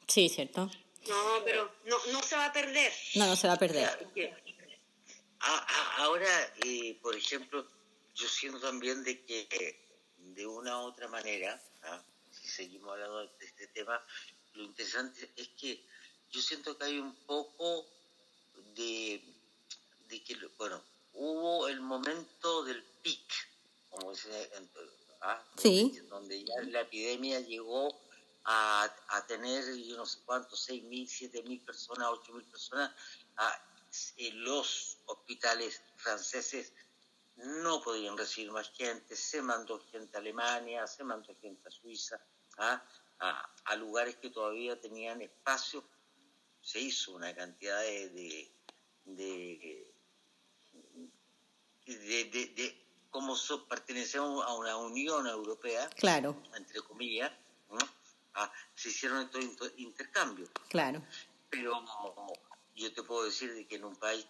Sí, ¿cierto? No, pero no, no se va a perder. No, no se va a perder. Ahora, eh, por ejemplo, yo siento también de que de una u otra manera, ¿ah? si seguimos hablando de este tema, lo interesante es que yo siento que hay un poco de, de que, bueno, hubo el momento del pic, como dice, ¿ah? Sí. donde ya la epidemia llegó a, a tener, yo no sé cuántos, seis mil, siete mil personas, ocho mil personas, ah, en los hospitales franceses no podían recibir más gente, se mandó gente a Alemania, se mandó gente a Suiza, ah, a, a lugares que todavía tenían espacio, se hizo una cantidad de, de, de, de, como so- pertenecemos a una Unión Europea, Claro, entre comillas, ¿no? Ah, se hicieron estos inter- intercambios. claro. Pero yo te puedo decir de que en un país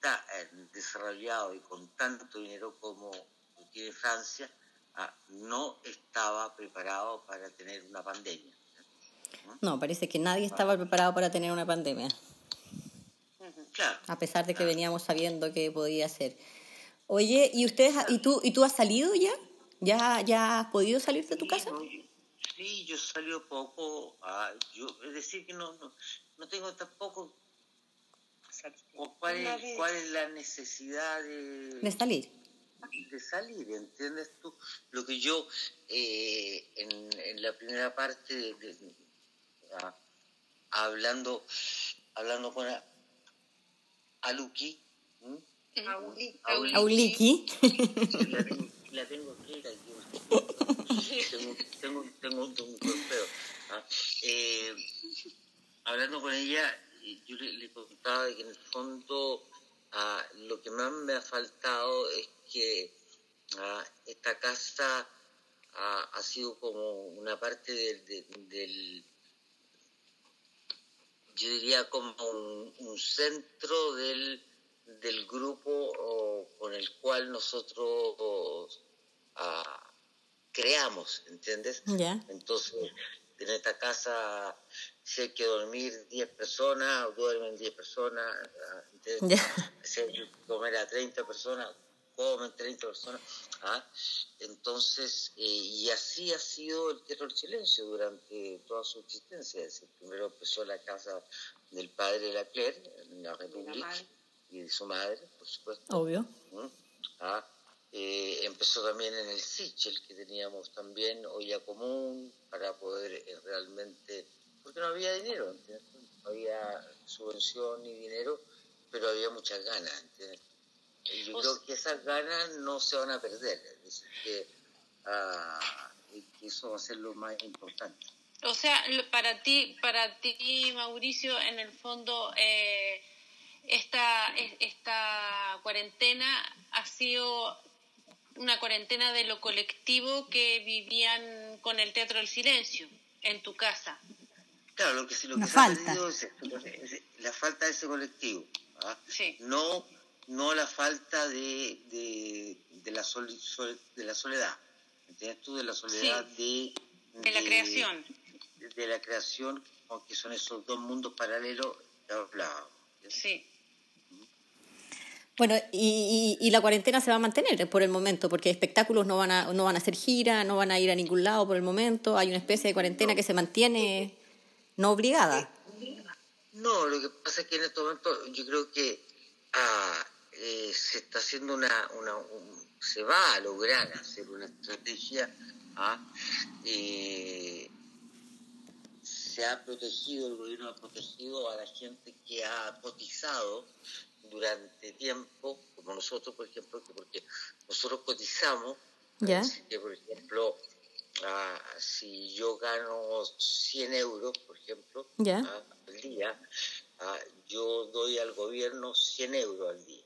tan eh, desarrollado y con tanto dinero como tiene Francia, ah, no estaba preparado para tener una pandemia. No, parece que nadie estaba preparado para tener una pandemia, Claro. a pesar de que veníamos sabiendo que podía ser. Oye, ¿y ustedes y tú y tú has salido ya? ¿Ya ya has podido salir de tu Sí, casa? no, yo- Sí, yo salió poco, ah, yo, es decir, que no, no, no tengo tampoco cuál, es, cuál es la necesidad de, De salir. de salir, ¿entiendes tú? Lo que yo eh, en, en la primera parte, de- de- hablando hablando con Aluki. ¿m? Auli. Auli. Auliki. Sí, la tengo, la tengo escrita aquí. tengo, tengo, tengo un, un golpeo. ¿ah? Eh, hablando con ella, yo le, le contaba de que en el fondo ah, lo que más me ha faltado es que ah, esta casa ah, ha sido como una parte del, del- del- yo diría como un, un centro del, del grupo o, con el cual nosotros ah, creamos, ¿entiendes? Entonces, en esta casa, si hay que dormir 10 personas, duermen 10 personas, ah, ¿entiendes? Ya. Si hay que comer a 30 personas, comen 30 personas. ¿Ah? Entonces, eh, y así ha sido el del Silencio durante toda su existencia. Es decir, primero empezó la casa del padre de la Claire, en la República, y de su madre, por supuesto. Obvio. ¿Mm? Ah, eh, empezó también en el Sichel, que teníamos también olla común para poder eh, realmente, porque no había dinero, ¿entiendes? no había subvención ni dinero, pero había muchas ganas. ¿entiendes? Y yo O creo que esas ganas no se van a perder, es decir, que, ah, y que eso va a ser lo más importante. O sea, para ti, para ti, Mauricio, en el fondo, eh, esta, es- esta cuarentena ha sido una cuarentena de lo colectivo que vivían con el Teatro del Silencio en tu casa. Claro, lo que, se- lo que se ha falta. perdido es, es la falta de ese colectivo. ¿ah? Sí. no no la falta de, de, de la, soli- sol- de la soledad ¿entiendes tú? de la soledad de, De la creación. de, de la creación aunque son esos dos mundos paralelos que hablábamos Sí. Bueno, y, y- y la cuarentena se va a mantener por el momento, porque espectáculos no van a, no van a hacer gira, no van a ir a ningún lado por el momento. Hay una especie de cuarentena que se mantiene no obligada. No, lo que pasa es que en este momento yo creo que ah, eh, se está haciendo una, una un- se va a lograr hacer una estrategia. ah, eh, se ha protegido, el gobierno ha protegido a la gente que ha cotizado durante tiempo, como nosotros, por ejemplo, que porque nosotros cotizamos, Ya. así que, por ejemplo, ah, si yo gano 100 euros, por ejemplo, Ya. ah, al día, ah, yo doy al gobierno 100 euros al día.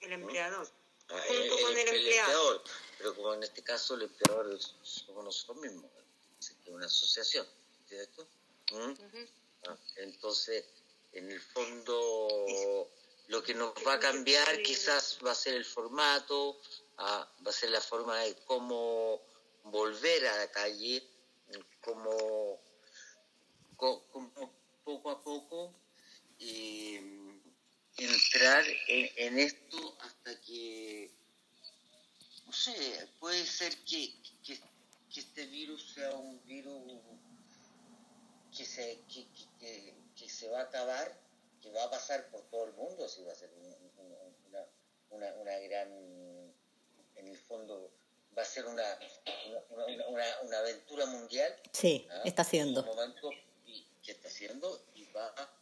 El empleador. Ah, Junto con el empleado. empleador. Pero como en este caso el empleador somos nosotros mismos, es una asociación, ¿cierto? ¿Mm? Ah, entonces, en el fondo, lo que nos va a cambiar quizás va a ser el formato, ah, va a ser la forma de cómo volver a la calle, cómo, cómo poco a poco eh, entrar en, en esto hasta que, no sé, puede ser que, que, que este virus sea un virus que se, que, que, que- se va a acabar, que va a pasar por todo el mundo, así va a ser un- un- una, una, una gran, en el fondo, va a ser una, una, una- aventura mundial. Sí, ¿ah? está haciendo. Un momento, y, que está haciendo y va en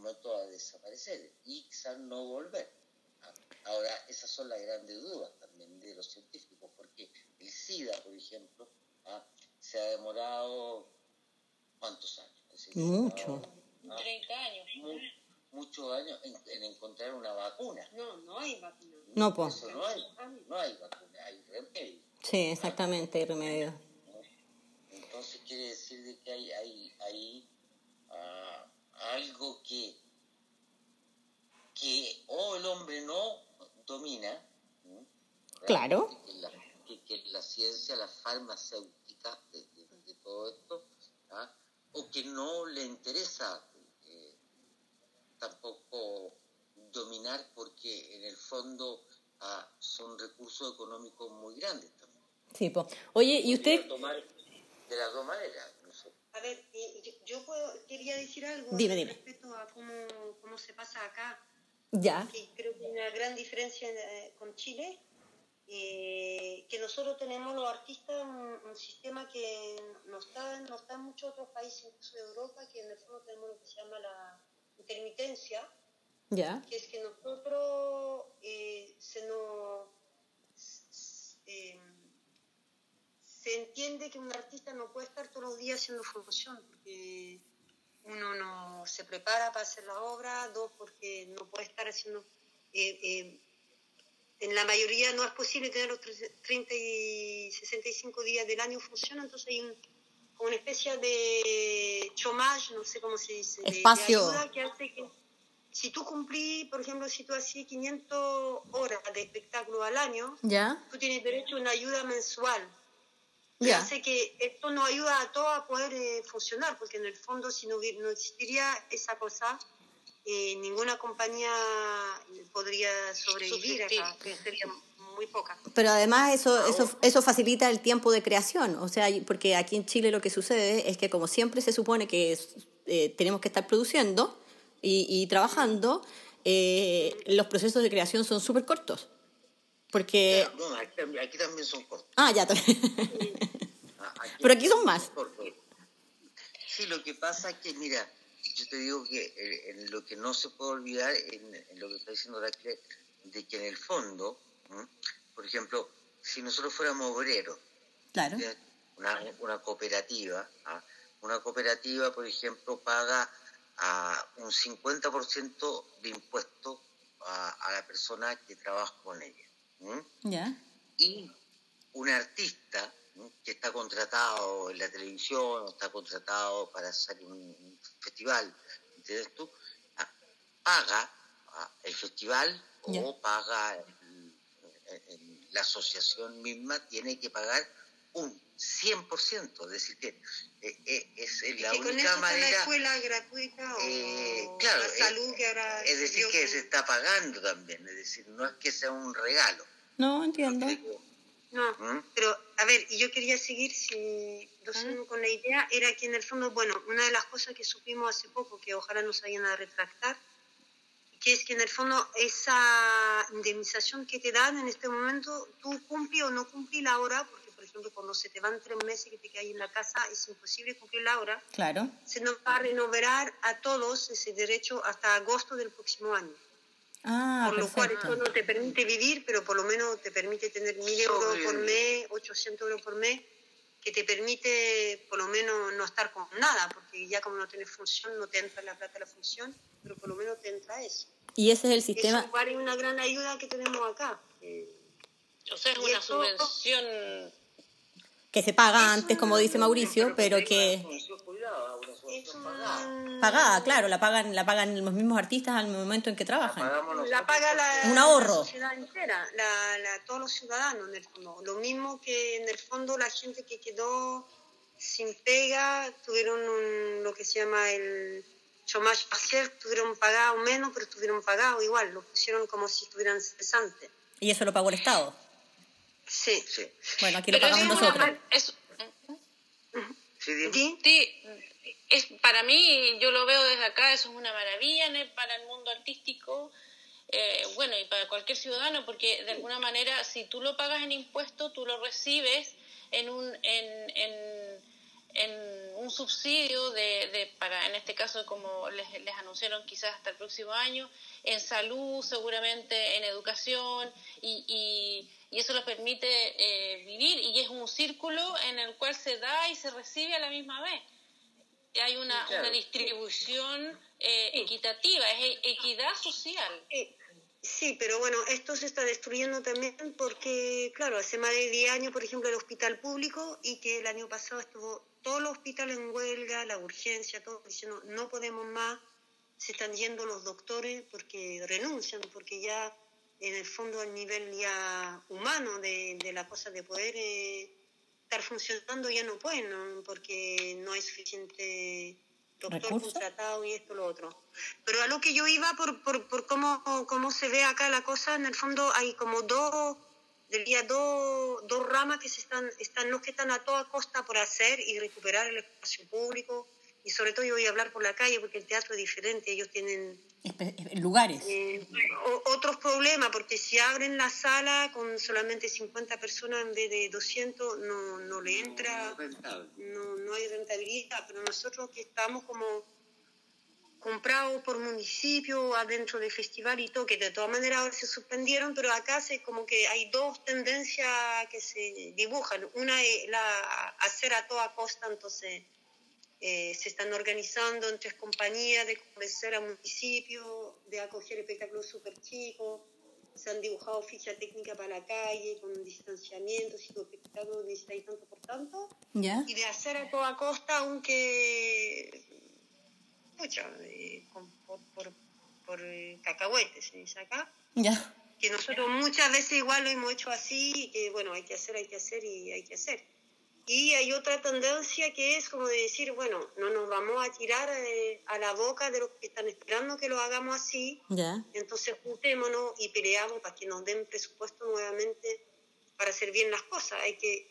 un momento a desaparecer y quizás no volver. ¿ah? Ahora, esas son las grandes dudas también de los científicos, porque el SIDA, por ejemplo, ¿ah? se ha demorado ¿cuántos años? Decir, Mucho. demorado, ¿ah? 30 años. mu- muchos años en, en encontrar una vacuna. No, no hay vacuna. No, pues. Eso no hay, no hay vacuna, hay remedio. Sí, exactamente, hay remedio. Entonces quiere decir de que hay, hay, hay ah, algo que, que o el hombre no domina. Claro. que la, que, que la ciencia, la farmacéutica de, de- de todo esto, ¿ah? o que no le interesa eh, tampoco dominar porque en el fondo ah, son recursos económicos muy grandes también. Sí. Oye, ¿y usted? Tomar de las dos maneras. A ver, eh, yo, yo puedo- quería decir algo Dime, dime. respecto a cómo, cómo se pasa acá, Ya. que creo que hay una gran diferencia eh, con Chile, eh, que nosotros tenemos los artistas un, un sistema que no está, no está en muchos otros países, incluso de Europa, que en el fondo tenemos lo que se llama la, intermitencia, Ya. que es que nosotros eh, se nos eh, se entiende que un artista no puede estar todos los días haciendo función porque uno no se prepara para hacer la obra, dos porque no puede estar haciendo eh, eh, en la mayoría no es posible tener los 30 y 65 días del año función, entonces hay un, una especie de chômage, no sé cómo se dice, de- de Espacio. ayuda que hace que si tú cumplís, por ejemplo, si tú hacías 500 horas de espectáculo al año, Ya. tú tienes derecho a una ayuda mensual. Que Ya. hace que esto nos ayuda a todos a poder eh, funcionar, porque en el fondo si no, no existiría esa cosa, eh, ninguna compañía podría sobrevivir Subsistir. acá, que sería muy poca. Pero además eso, eso, eso facilita el tiempo de creación, o sea, y- porque aquí en Chile lo que sucede es que como siempre se supone que es- eh, tenemos que estar produciendo y, y trabajando, eh, los procesos de creación son súper cortos. Porque... No, aquí, también- aquí también son cortos. Ah, ya, también. Ah, Pero aquí son más. cortos. Sí, lo que pasa es que, mira, yo te digo que eh, en lo que no se puede olvidar, en, en lo que está diciendo Oracle, de que en el fondo, ¿m? por ejemplo, si nosotros fuéramos obreros, Claro. ¿ya? una, una cooperativa, ¿ah? una cooperativa, por ejemplo, paga a un 50% de impuestos a, a la persona que trabaja con ella. ¿M? Ya. y un artista ¿no? que está contratado en la televisión o está contratado para hacer un, festival, ¿entiendes tú? Ah, Paga ah, el festival o paga el- el- el- la asociación misma, tiene que pagar un 100%, es decir, que eh, eh, es Y la que con eso única está la manera... escuela gratuita o Eh, claro, la eh, salud que ahora Es decir, que se está pagando también, es decir, no es que sea un regalo. No, entiendo. No, ¿Mm? pero a ver, y yo quería seguir si, entonces, con la idea, era que en el fondo, bueno, una de las cosas que supimos hace poco, que ojalá nos vayan a retractar, que es que en el fondo esa indemnización que te dan en este momento, tú cumplís o no cumplís la hora, porque por ejemplo cuando se te van tres meses que te quedas ahí en la casa, es imposible cumplir la hora, Claro. se nos va a renovar a todos ese derecho hasta agosto del próximo año. Ah, por lo cual esto no te permite vivir, pero por lo menos te permite tener mil euros por mes, 800 euros por mes, que te permite por lo menos no estar con nada, porque ya como no tienes función, no te entra la plata de la función, pero por lo menos te entra eso. Y ese es el Eso sistema... igual es una gran ayuda que tenemos acá. Eh, O sea, es Y una subvención. Que se paga antes, como dice Mauricio, pero que un- pagada, claro, la pagan, la pagan los mismos artistas al momento en que trabajan. La paga la, Un ahorro. la sociedad entera, la, la- todos los ciudadanos en el fondo. Lo mismo que en el fondo la gente que quedó sin pega tuvieron un- lo que se llama el chômage partiel, tuvieron pagado menos, pero tuvieron pagado igual, lo pusieron como si estuvieran cesantes. Y eso lo pagó el Estado. Sí. Sí, Bueno, aquí lo Pero pagamos es una nosotros. ma- es- sí, dime. ¿Sí? Sí, es, para mí, yo lo veo desde acá, eso es una maravilla para el mundo artístico, eh, bueno, y para cualquier ciudadano, porque de alguna manera, si tú lo pagas en impuestos, tú lo recibes en un, en, en, en un subsidio de, de, para, en este caso, como les, les anunciaron, quizás hasta el próximo año, en salud, seguramente en educación, y, y, y eso les permite eh, vivir, y es un círculo en el cual se da y se recibe a la misma vez hay una, claro. una distribución eh, equitativa, es e- equidad social. Eh, Sí, pero bueno, esto se está destruyendo también porque, claro, hace más de 10 años, por ejemplo, el hospital público y que el año pasado estuvo todos los hospitales en huelga, la urgencia, todo diciendo no podemos más, se están yendo los doctores porque renuncian, porque ya en el fondo al nivel ya humano de, de la cosa de poder eh, estar funcionando ya no pueden, ¿no? porque no hay suficiente doctor ¿Recursos? contratado y esto lo otro. Pero a lo que yo iba por, por, por cómo, cómo se ve acá la cosa, en el fondo hay como dos, diría dos, dos ramas que se están, están los que están a toda costa por hacer y recuperar el espacio público. Y sobre todo yo voy a hablar por la calle porque el teatro es diferente, ellos tienen Espe- en lugares. eh, otros problemas, porque si abren la sala con solamente 50 personas en vez de 200, no, no le entra, no, no hay rentabilidad, pero nosotros que estamos como comprado por municipio adentro del festival y todo, que de todas maneras ahora se suspendieron, pero acá se, como que hay dos tendencias que se dibujan. Una es la hacer a toda costa, entonces eh, se están organizando en tres compañías de convencer a municipios, de acoger espectáculos súper chicos, se han dibujado fichas técnicas para la calle con distanciamiento, si tu espectáculo necesitáis tanto por tanto, ¿Ya? y de hacer a toda costa, aunque pucha, eh, con- por, por, por eh, cacahuetes, se dice acá, ¿Ya? que nosotros muchas veces igual lo hemos hecho así, que bueno, hay que hacer, hay que hacer y hay que hacer. Y hay otra tendencia que es como de decir, bueno, no nos vamos a tirar eh, a la boca de los que están esperando que lo hagamos así, entonces juntémonos y peleamos para que nos den presupuesto nuevamente para hacer bien las cosas. Hay que,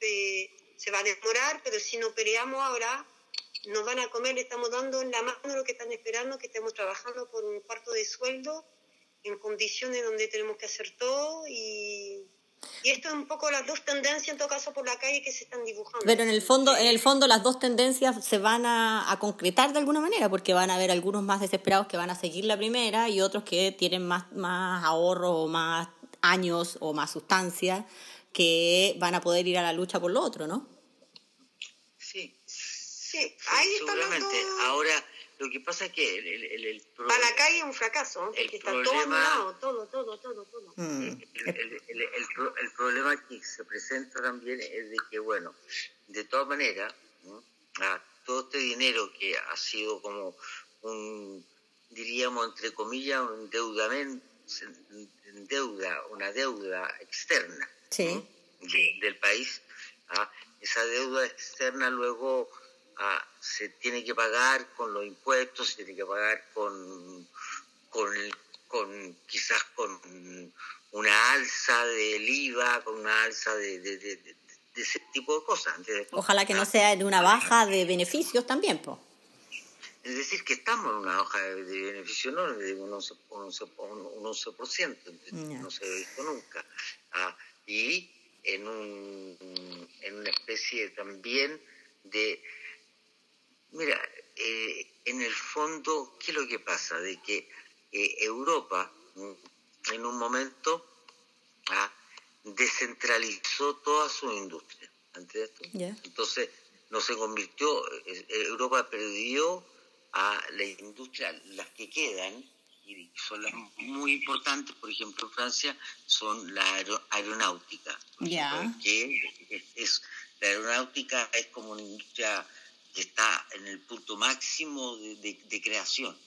eh, se va a demorar, pero si no peleamos ahora, nos van a comer, le estamos dando en la mano lo que están esperando, que estemos trabajando por un cuarto de sueldo, en condiciones donde tenemos que hacer todo y, esto es un poco las dos tendencias en todo caso por la calle que se están dibujando. Pero en el fondo, en el fondo las dos tendencias se van a, concretar de alguna manera, porque van a haber algunos más desesperados que van a seguir la primera y otros que tienen más, más ahorro o más años o más sustancia que van a poder ir a la lucha por lo otro, ¿no? Sí, ahí están los dos. Ahora, lo que pasa es que el, el, el, el Para problema- la calle es un fracaso, el está todo problema- anulado, todo, todo, todo, todo. Mm. el, el- el- el pro- el problema que se presenta también es de que, bueno, de todas maneras, ¿no? Ah, todo este dinero que ha sido como un, diríamos, entre comillas, un endeudamiento, en deuda, una deuda externa Sí. ¿no? de- del país, ah, esa deuda externa luego ah, se tiene que pagar con los impuestos, se tiene que pagar con, con, con quizás con una alza del IVA, con una alza de, de, de- de- de ese tipo de cosas. Ojalá que no sea en una baja de beneficios también, pues. Es decir, que estamos en una hoja de, beneficio no de un 11%, un 11, un 11%, Ya. no se ha visto nunca. Ah, y en, un, en una especie también de... Mira, eh, en el fondo, ¿qué es lo que pasa? De que eh, Europa, mm, en un momento, ah, descentralizó toda su industria. ¿entiendes esto? Ya. Entonces, no se convirtió, eh, eh, Europa perdió a la industria, las que quedan, y son las muy importantes, por ejemplo, en Francia, son la aero- aeronáutica. ejemplo, Que es, es- la aeronáutica es como una industria que está en el punto máximo de, de- de creación.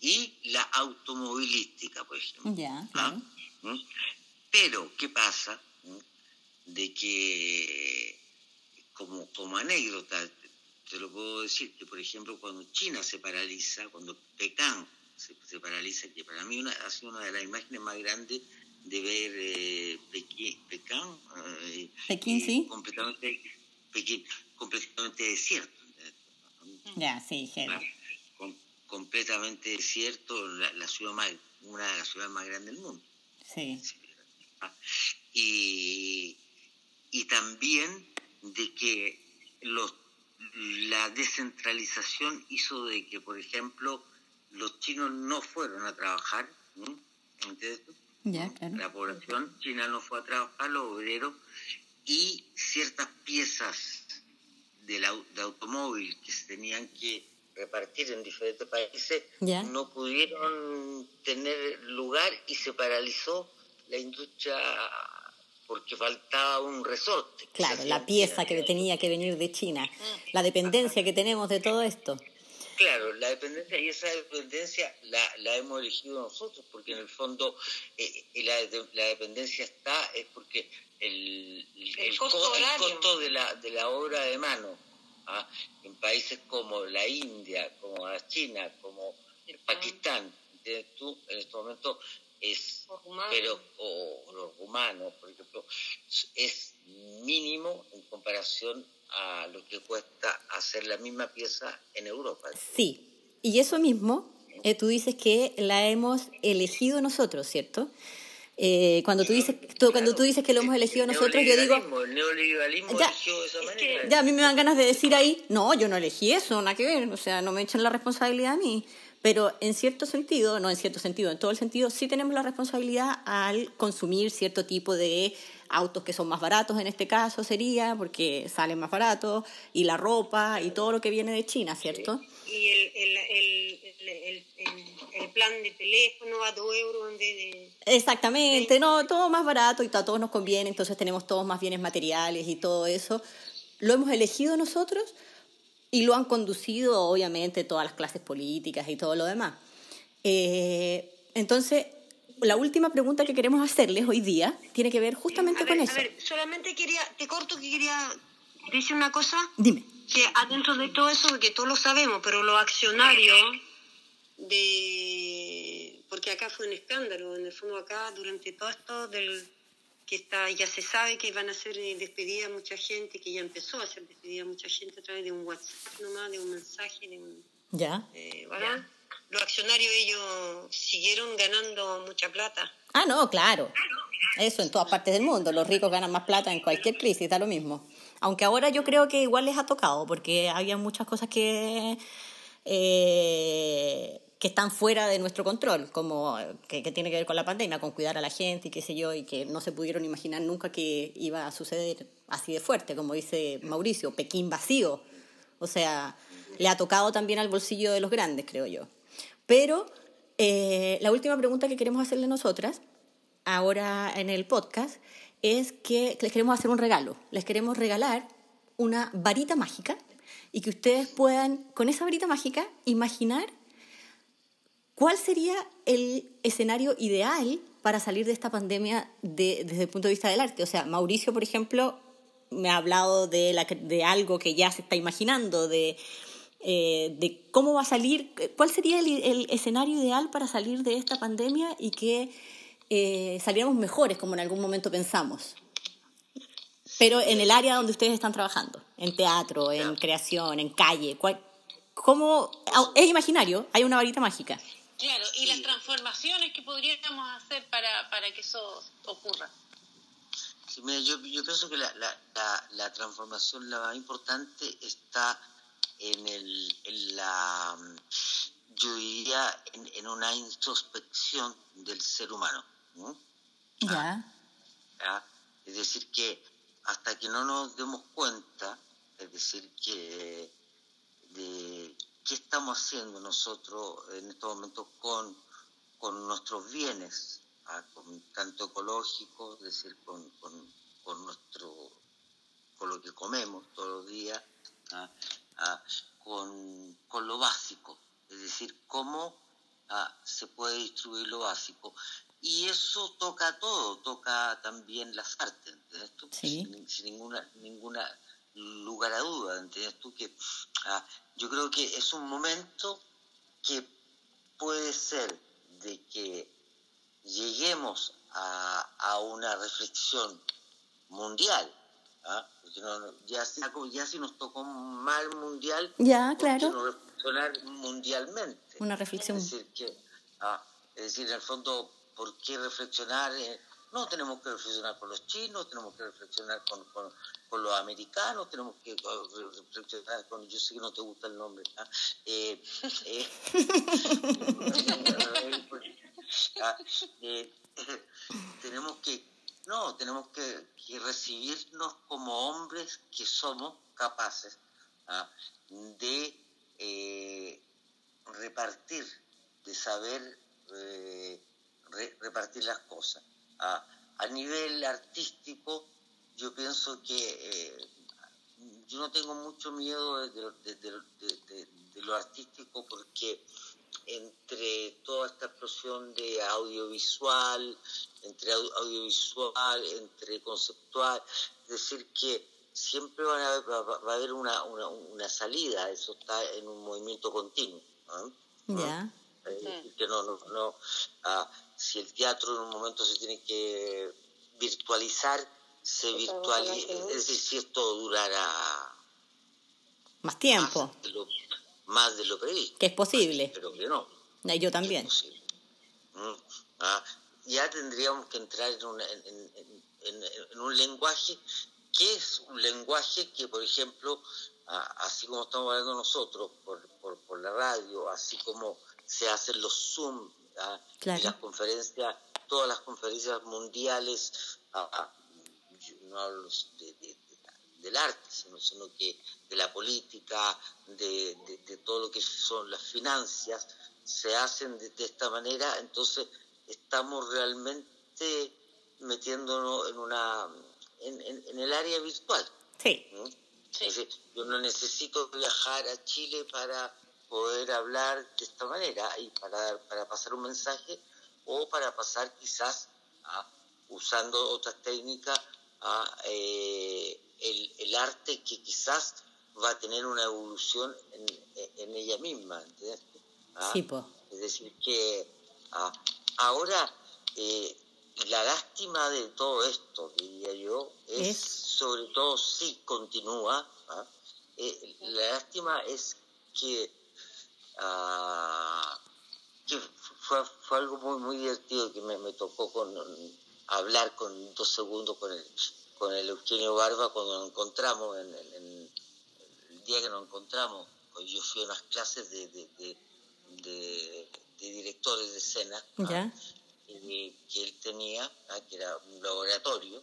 Y la automovilística, por ejemplo. Ya, ¿Ah? ¿Mm? Pero, ¿qué pasa? ¿Mm? De que, como, como anécdota, te, lo puedo decir, que por ejemplo cuando China se paraliza, cuando Pekán se, se paraliza, que para mí una, ha sido una de las imágenes más grandes de ver eh, Pekán, eh, Pekín, eh, sí. completamente, Pekín, completamente desierto. Ya, sí, com- completamente desierto, la, la ciudad más, una de las ciudades más grandes del mundo. sí. Ah, Y, y también de que los, la descentralización hizo de que, por ejemplo, los chinos no fueron a trabajar. ¿no? ¿Entiendes tú? Ya, claro. La población china no fue a trabajar, los obreros, y ciertas piezas del au- de automóvil que se tenían que repartir en diferentes países Ya. no pudieron tener lugar y se paralizó la industria porque faltaba un resorte. Claro, la pieza que tenía que venir de China, la dependencia que tenemos de todo esto. Claro, la dependencia, y esa dependencia la, la hemos elegido nosotros, porque en el fondo eh, la, la dependencia está, es porque el, el, El co- costo el costo de la, de la obra de mano ¿ah? en países como la India, como la China, como el Pakistán, ¿entiendes tú? En este momento es, pero, o, o los rumanos, por ejemplo, es mínimo en comparación a lo que cuesta hacer la misma pieza en Europa. Sí, y eso mismo, eh, tú dices que la hemos elegido nosotros, ¿cierto? Eh, cuando tú dices tú, cuando tú dices que lo hemos elegido El nosotros, yo digo, neoliberalismo, El neoliberalismo Ya. eligió de esa Es manera. que- ya a mí me dan ganas de decir ahí, no, yo no elegí eso, nada que ver, o sea, no me echen la responsabilidad a mí. pero en cierto sentido, no en cierto sentido, en todo el sentido, sí tenemos la responsabilidad al consumir cierto tipo de autos que son más baratos en este caso sería, porque salen más baratos, y la ropa y todo lo que viene de China, ¿cierto? Y el, el, el, el plan de teléfono a 2 euros en vez de... Exactamente, no, todo más barato y a todos nos conviene, entonces tenemos todos más bienes materiales y todo eso. Lo hemos elegido nosotros y lo han conducido obviamente todas las clases políticas y todo lo demás. Eh, entonces, la última pregunta que queremos hacerles hoy día tiene que ver justamente con eso. A ver, solamente quería, te corto que quería decir una cosa. Dime. Que adentro de todo eso, que todos lo sabemos, pero los accionarios de... Porque acá fue un escándalo, en el fondo acá, durante todo esto del que está, ya se sabe que van a ser eh, despedidas mucha gente, que ya empezó a ser despedida mucha gente a través de un WhatsApp nomás, de un mensaje, de un... Ya. Eh, Los accionarios ellos siguieron ganando mucha plata. Ah, no, claro. Eso en todas partes del mundo. Los ricos ganan más plata en cualquier crisis, da lo mismo. Aunque ahora yo creo que igual les ha tocado, porque había muchas cosas que... Eh, que están fuera de nuestro control, como que, tiene que ver con la pandemia, con cuidar a la gente y qué sé yo, y que no se pudieron imaginar nunca que iba a suceder así de fuerte, como dice Mauricio, Pekín vacío. O sea, le ha tocado también al bolsillo de los grandes, creo yo. Pero eh, la última pregunta que queremos hacerle nosotras, ahora en el podcast, es que les queremos hacer un regalo. Les queremos regalar una varita mágica y que ustedes puedan, con esa varita mágica, imaginar ¿Cuál sería el escenario ideal para salir de esta pandemia desde el punto de vista del arte? O sea, Mauricio, por ejemplo, me ha hablado de, la, de algo que ya se está imaginando, de, eh, de cómo va a salir, cuál sería el, escenario ideal para salir de esta pandemia y que eh, saliéramos mejores, como en algún momento pensamos. Pero en el área donde ustedes están trabajando, en teatro, en creación, en calle, ¿cómo, es imaginario, hay una varita mágica. Claro, y las transformaciones que podríamos hacer para, para que eso ocurra. Sí, mira, yo, yo pienso que la, la, la, transformación la más importante está en, el, en la, yo diría, en, en una introspección del ser humano. Ya. Es decir, que hasta que no nos demos cuenta, es decir, que de, qué estamos haciendo nosotros en estos momentos con, con nuestros bienes, ¿ah? con, tanto ecológicos, es decir, con, con, nuestro, con lo que comemos todos los días, ¿ah? ¿Ah? con, con lo básico, es decir, cómo se puede distribuir lo básico. Y eso toca todo, toca también las artes, ¿entiendes tú? Sin, sin, ninguna, ninguna lugar a duda, ¿entiendes tú? Que ah, yo creo que es un momento que puede ser de que lleguemos a, a una reflexión mundial, ¿ah? Porque ya, ya si nos tocó mal mundial, ya, claro. no reflexionar mundialmente. Una reflexión. Es decir, que, ah, es decir, en el fondo, ¿por qué reflexionar? no, tenemos que reflexionar con los chinos, tenemos que reflexionar con, con los americanos, tenemos que reflexionar con, yo sé que no te gusta el nombre, ¿ah? eh, eh, ah, eh, tenemos que, no, tenemos que, recibirnos como hombres que somos capaces ¿ah? de repartir, de saber repartir las cosas. a nivel artístico, yo pienso que eh, yo no tengo mucho miedo de, lo artístico porque entre toda esta explosión de audiovisual, entre audiovisual, entre conceptual, es decir, que siempre va a, haber una, una, salida, eso está en un movimiento continuo. ¿no? que no, no, no ah, si el teatro en un momento se tiene que virtualizar, se virtualiza, es decir, si esto durara más tiempo, más de lo, previsto. Que es posible. Pero que no. yo también. Mm, ah, ya tendríamos que entrar en, un en, un lenguaje que es un lenguaje que, por ejemplo, así como estamos hablando nosotros por, por, por, la radio, así como se hacen los Zoom ¿ah? Claro. y las conferencias, todas las conferencias mundiales, ah, ah, yo no hablo de- de- del arte, sino, sino que de la política, de, de- de todo lo que son las finanzas, se hacen de, de esta manera, entonces estamos realmente metiéndonos en una en, en- en el área virtual. Sí. decir, yo no necesito viajar a Chile para poder hablar de esta manera y para, para pasar un mensaje o para pasar quizás a, usando otras técnicas a eh, el, el arte que quizás va a tener una evolución en, en ella misma. ¿entiendes? ¿Ah? Sí, po. Es decir, que ah, ahora eh, la lástima de todo esto, diría yo, es, Es. sobre todo si continúa, ¿ah? Eh, la lástima es que, ah, que fue, fue algo muy, muy divertido que me, me tocó con hablar con dos segundos con el, con el Eugenio Barba cuando nos encontramos en, en- en- el día que nos encontramos, pues yo fui a unas clases de, de, de, de- de directores de escena ¿ah? Ya, que él tenía, ¿ah? que era un laboratorio.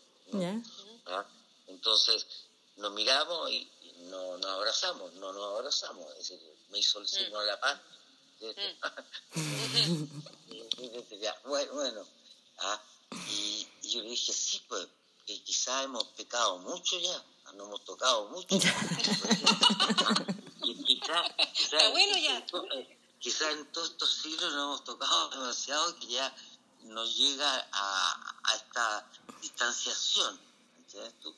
¿ah? Entonces nos miramos y, y no nos abrazamos, no nos abrazamos, es decir, me hizo el signo de la paz. y, y me decía, bueno, bueno, ¿ah? y, y yo le dije, sí, pues, que quizás hemos pecado mucho ya, nos hemos tocado mucho. y quizás, quizás, Está bueno ya. quizás en todos estos siglos nos hemos tocado demasiado que ya nos llega a, a esta distanciación. ¿entiendes tú?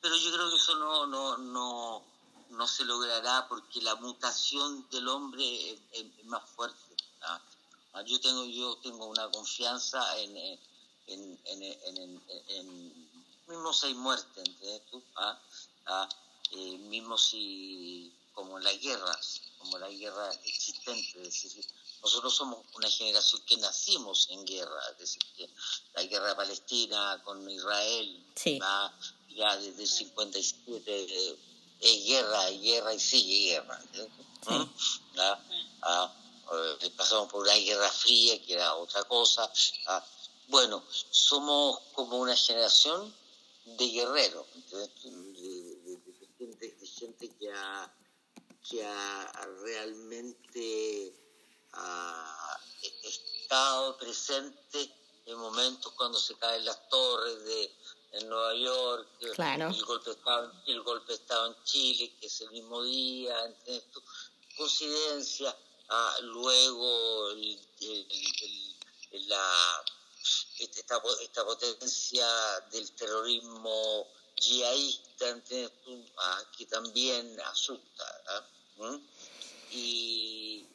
Pero yo creo que eso no, no, no, no se logrará porque la mutación del hombre es, más fuerte. ¿ah? Ah, Yo tengo, yo tengo una confianza en, eh, en, en, en, en- en- mismo si hay muerte, ¿entiendes tú? ¿Ah? Ah, eh, mismo si, como la guerra, como la guerra existente, es decir, nosotros somos una generación que nacimos en guerra, es decir, que la guerra Palestina con Israel, Sí. ¿ah? ya desde el 57 eh, es guerra, es guerra y sigue guerra. ¿Mm? ¿Ah? Ah, eh, pasamos por una guerra fría que era otra cosa. ¿ah? Bueno, somos como una generación de ¿entiendes? de, gente, de gente que ha, que ha realmente ha estado presente en momentos cuando se caen las torres de en Nueva York, Claro. el golpe estaba, el golpe estaba en Chile, que es el mismo día, coincidencia, ah, luego el- la, esta, po- esta potencia del terrorismo yihadista, que también asusta. ¿ah? ¿Mm? Y,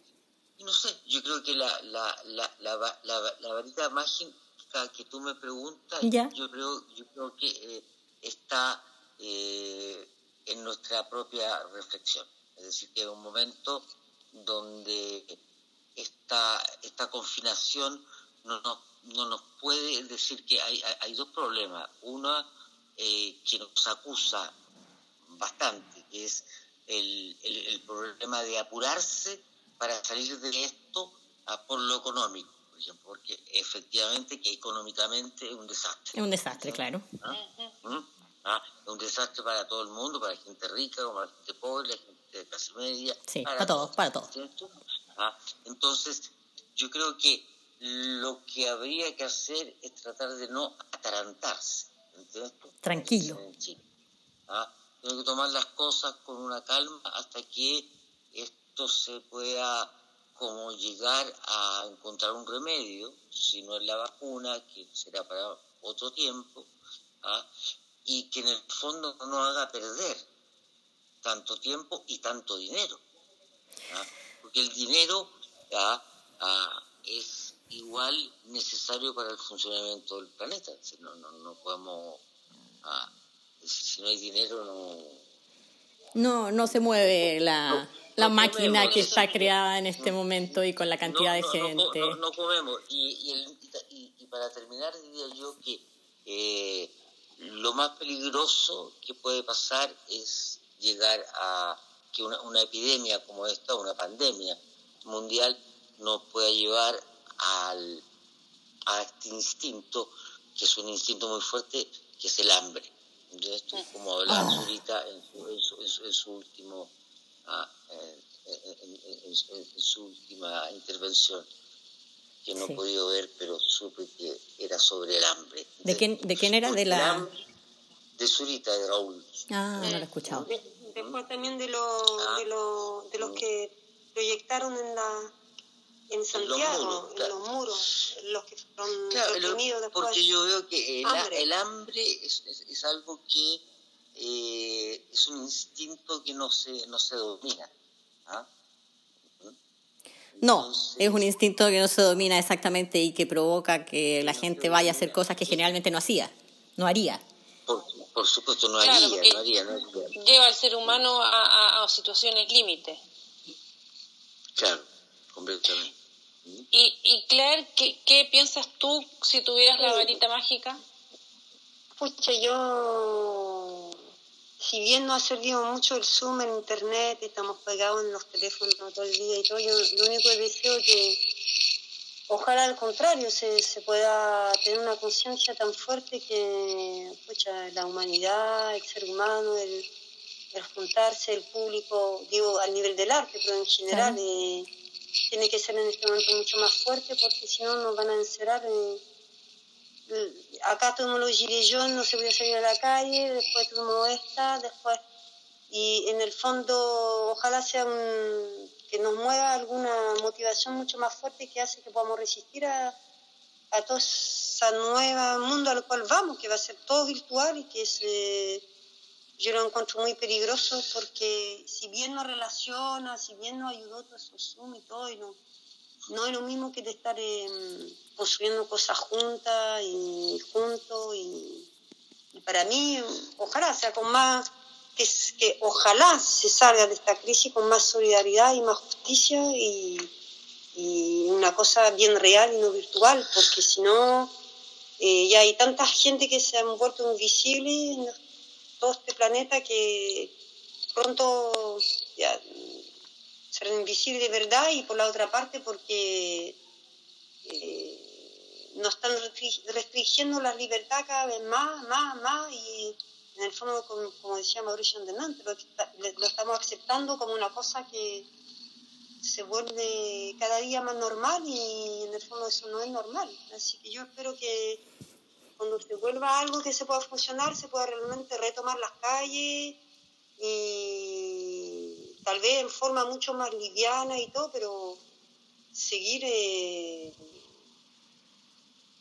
y no sé, yo creo que la, la, la, la, la, la varita mágica que tú me preguntas, Ya. yo creo, yo creo que eh, está eh, en nuestra propia reflexión. Es decir, que es un momento donde esta, esta confinación no nos, no nos puede decir que hay, hay, hay dos problemas. Uno eh, que nos acusa bastante, que es el, el, el problema de apurarse para salir de esto a por lo económico, por ejemplo, porque efectivamente que económicamente es un desastre. Es un desastre, claro. ¿Mm? Ah, es un desastre para todo el mundo, para la gente rica, como para la gente pobre, la gente de clase media. Sí, para todos, para todos. Ah, entonces, yo creo que lo que habría que hacer es tratar de no atarantarse. ¿entiendes? Tranquilo. Ah, Tengo que tomar las cosas con una calma hasta que esto se pueda como llegar a encontrar un remedio, si no es la vacuna, que será para otro tiempo, ¿ah? y que en el fondo no nos haga perder tanto tiempo y tanto dinero. ¿ah? Porque el dinero ¿ah? Ah, es igual necesario para el funcionamiento del planeta. Si no, no, no podemos... ah, si no hay dinero, no... No, no se mueve la, No, la no máquina comemos, que está creada en este momento y con la cantidad de gente. No, no comemos. Y, y, el- y- y para terminar, diría yo que eh, lo más peligroso que puede pasar es llegar a que una, una epidemia como esta, una pandemia mundial, nos pueda llevar al, a este instinto, que es un instinto muy fuerte, que es el hambre. Entonces, tú, como hablaba Ah. Zurita en su, en su- en su- en su último, ah, en, en- en- en- en su última intervención, que no Sí. he podido ver, pero supe que era sobre el hambre. ¿De quién, de quién era? De la... De Zurita, de Raúl. Ah, no lo he escuchado. De- después también de, los Ah. de, los de los que proyectaron en la en Santiago, muros, en los muros, los que fueron Claro, reprimidos después. porque yo veo que el hambre, el hambre es, es- es algo que eh, es un instinto que no se, no se domina. ¿ah? No, Entonces, es un instinto que no se domina exactamente y que provoca que la gente vaya a hacer cosas que generalmente no hacía, no haría. Por, por supuesto, no Claro, haría, porque- no haría, no haría. Lleva al ser humano a, a- a situaciones límite. Claro, completamente. Y, y Claire, ¿qué, ¿qué piensas tú si tuvieras la varita mágica? Pucha, yo, si bien no ha servido mucho el Zoom en Internet, estamos pegados en los teléfonos todo el día y todo, yo lo único que deseo es que ojalá al contrario se, se pueda tener una conciencia tan fuerte que, pucha, la humanidad, el ser humano, el, el juntarse, el público, digo, al nivel del arte, pero en general, Claro. eh, tiene que ser en este momento mucho más fuerte porque si no nos van a encerrar. acá tuvimos los gilets no se podía salir a la calle, después tuvimos esta, después, y en el fondo ojalá sea un, que nos mueva alguna motivación mucho más fuerte que hace que podamos resistir a, a todo ese nuevo mundo al cual vamos, que va a ser todo virtual y que se, yo lo encuentro muy peligroso porque si bien nos relaciona, si bien nos ayudó todo eso Zoom y todo, y no, no es lo mismo que de estar em, construyendo cosas juntas y juntos y, para mí ojalá sea con más que, que ojalá se salga de esta crisis con más solidaridad y más justicia y, y una cosa bien real y no virtual porque si no eh, ya hay tanta gente que se han vuelto invisibles en todo este planeta que pronto ya serán invisibles de verdad y por la otra parte porque eh, nos están restri- restringiendo la libertad cada vez más, más, más y en el fondo, como, como decía Mauricio antes, lo, lo estamos aceptando como una cosa que se vuelve cada día más normal y en el fondo eso no es normal. Así que yo espero que cuando se vuelva algo que se pueda funcionar, se pueda realmente retomar las calles y tal vez en forma mucho más liviana y todo, pero seguir eh,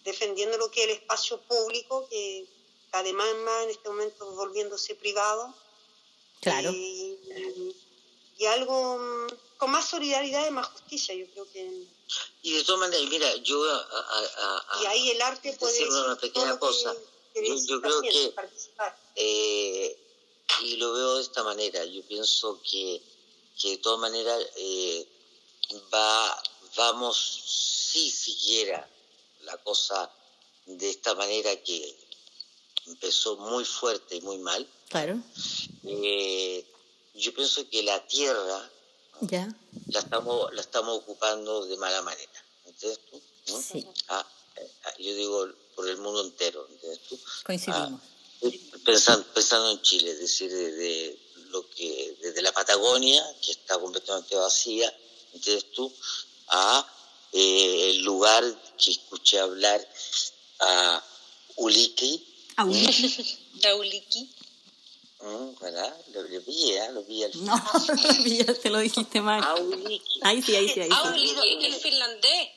defendiendo lo que es el espacio público, que además más en este momento volviéndose privado. Claro. Y, y algo con más solidaridad y más justicia, yo creo que... Y de todas maneras, mira, yo a, a- a- a- Y ahí el arte puede decir una pequeña que cosa. quiere Yo- yo creo que- participar. Eh, y lo veo de esta manera. Yo pienso que, que de todas maneras eh, va, vamos, si siguiera la cosa de esta manera que empezó muy fuerte y muy mal, Claro. eh, yo pienso que la tierra Ya. la estamos, la estamos ocupando de mala manera. ¿Entiendes tú? ¿No? Sí. Ah, eh, ah, yo digo por el mundo entero. ¿entiendes tú? Coincidimos. pensando, pensando en Chile, es decir, desde lo que desde la Patagonia, que está completamente vacía, ¿entiendes tú? A eh, el lugar que escuché hablar a Dauliki. ¿Mm? ¿verdad? Lo, lo vi, ¿eh? lo vi al No, ya te lo dijiste mal. A Ulique. Ahí sí, ahí sí, ahí sí. Dauliki, es finlandés.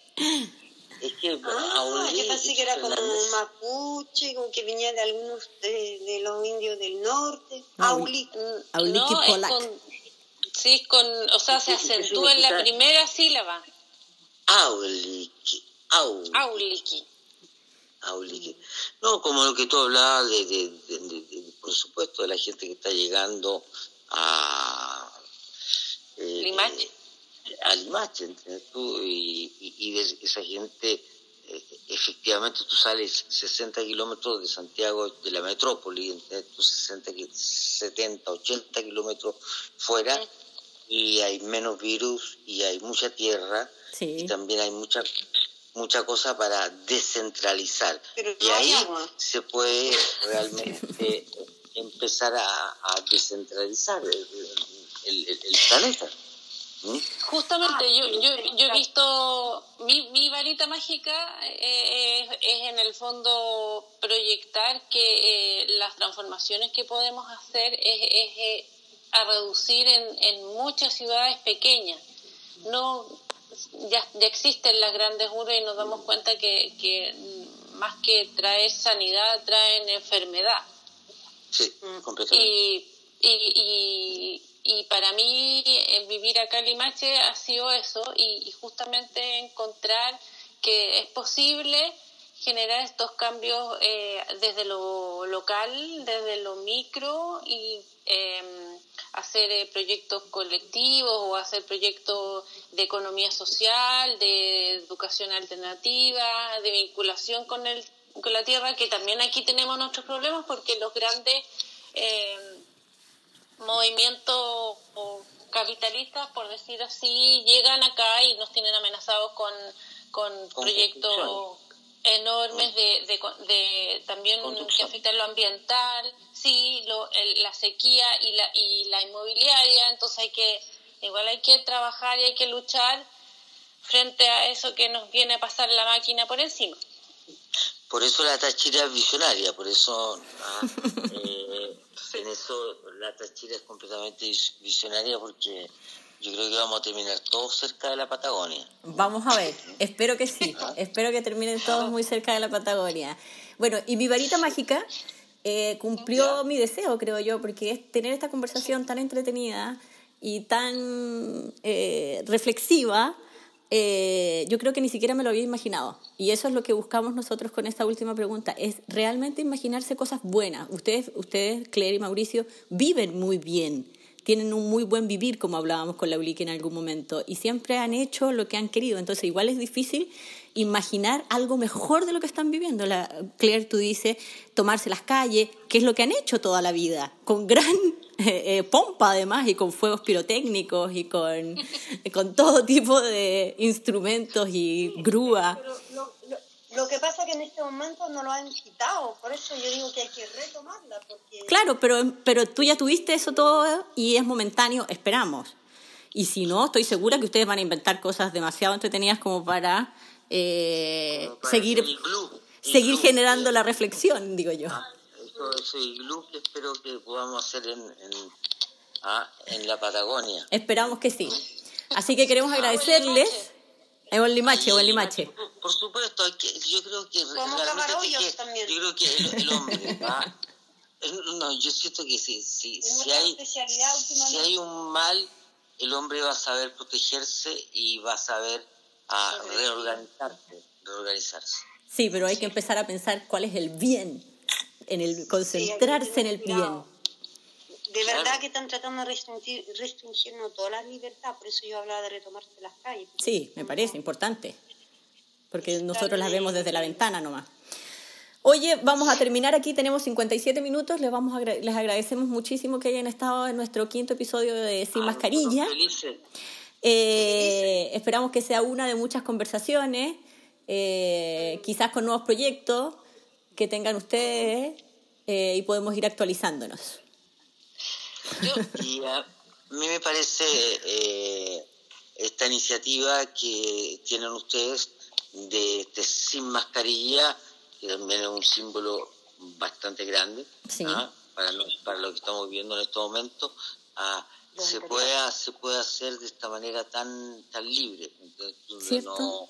Es que Ah, Aulí- yo pensé que era como Fernández- mapuche, como que venía de algunos de, de los indios del norte. No, Auli. Auliki no, es con, sí, es con, o sea, se acentúa en la primera sílaba. Aulique. Au. Auliki. Aulique. No, como lo que tú hablabas, de, de- de- de- de- por supuesto, de la gente que está llegando a... eh, Limache. eh, a Limache, ¿entiendes tú? Y, y- y de esa gente, eh, efectivamente, tú sales 60 kilómetros de Santiago, de la metrópoli, ¿entiendes tú? 60, ki- 70, 80 kilómetros fuera, y hay menos virus y hay mucha tierra Sí. y también hay mucha mucha cosa para descentralizar Pero y no ahí agua. se puede realmente empezar a, a descentralizar el, el- el- el planeta ¿Mm? Justamente, Ah, yo, yo, yo he visto, mi, mi varita mágica eh, es, es en el fondo proyectar que eh, las transformaciones que podemos hacer es, es, eh, a reducir en, en muchas ciudades pequeñas. No, ya, ya existen las grandes urbes y nos damos cuenta que, que más que traer sanidad, traen enfermedad. sí Mm. completamente Y, y, y, y para mí vivir acá en Limache ha sido eso y, y justamente encontrar que es posible generar estos cambios eh, desde lo local, desde lo micro y eh, hacer eh, proyectos colectivos o hacer proyectos de economía social, de educación alternativa, de vinculación con, el, con la tierra, que también aquí tenemos nuestros problemas porque los grandes eh, movimientos o capitalistas, por decir así, llegan acá y nos tienen amenazados con, con, Con proyectos. Enormes de, de, de también que afectan lo ambiental, sí, lo, el- la sequía y la, y la inmobiliaria, entonces hay que, igual hay que trabajar y hay que luchar frente a eso que nos viene a pasar la máquina por encima. Por eso la Táchira es visionaria, por eso ah, eh, en eso la Táchira es completamente vis- visionaria porque yo creo que vamos a terminar todos cerca de la Patagonia. Vamos a ver, espero que sí, espero que terminen todos muy cerca de la Patagonia. Bueno, y mi varita mágica eh, cumplió mi deseo, creo yo, porque es tener esta conversación tan entretenida y tan eh, reflexiva, eh, yo creo que ni siquiera me lo había imaginado. Y eso es lo que buscamos nosotros con esta última pregunta, es realmente imaginarse cosas buenas. Ustedes, ustedes Claire y Mauricio, viven muy bien tienen un muy buen vivir, como hablábamos con la Ulique en algún momento, y siempre han hecho lo que han querido. Entonces, igual es difícil imaginar algo mejor de lo que están viviendo. La, Claire, tú dices, tomarse las calles, que es lo que han hecho toda la vida, con gran eh, eh, pompa además, y con fuegos pirotécnicos, y con, con todo tipo de instrumentos y grúa. Pero lo, lo, que pasa es que en este momento no lo han quitado, por eso yo digo que hay que retomarla, porque Claro, pero, pero tú ya tuviste eso todo y es momentáneo, esperamos. Y si no, estoy segura que ustedes van a inventar cosas demasiado entretenidas como para, eh, Como para seguir, el seguir generando la reflexión, digo yo. ah, eso, ese iglú que espero que podamos hacer en, en, ah, en la Patagonia. Esperamos que sí. Así que queremos agradecerles. En el limache, o en limache. Por, por supuesto, hay que, yo creo que hoyos que- también. yo creo que el, el hombre va- el- no, yo siento que si, si, hay si hay un mal, el hombre va a saber protegerse y va a saber a reorganizarse, reorganizarse. Sí, pero hay que empezar a pensar cuál es el bien, en el concentrarse en el bien. De verdad Claro. que están tratando de restringir, restringirnos todas las libertades, por eso yo hablaba de retomarse las calles. Sí, me parece importante, porque nosotros las vemos desde la ventana nomás. Oye, vamos a terminar aquí, tenemos 57 minutos, les, vamos a les agradecemos muchísimo que hayan estado en nuestro quinto episodio de Sin Ah, Mascarilla. Eh, esperamos que sea una de muchas conversaciones, eh, quizás con nuevos proyectos que tengan ustedes eh, y podemos ir actualizándonos. Y a mí me parece eh, esta iniciativa que tienen ustedes de, de sin mascarilla, que también es un símbolo bastante grande Sí. ¿ah? para, lo, para lo que estamos viviendo en estos momentos, ah, se, pueda, se puede hacer de esta manera tan, tan libre. Entonces, no,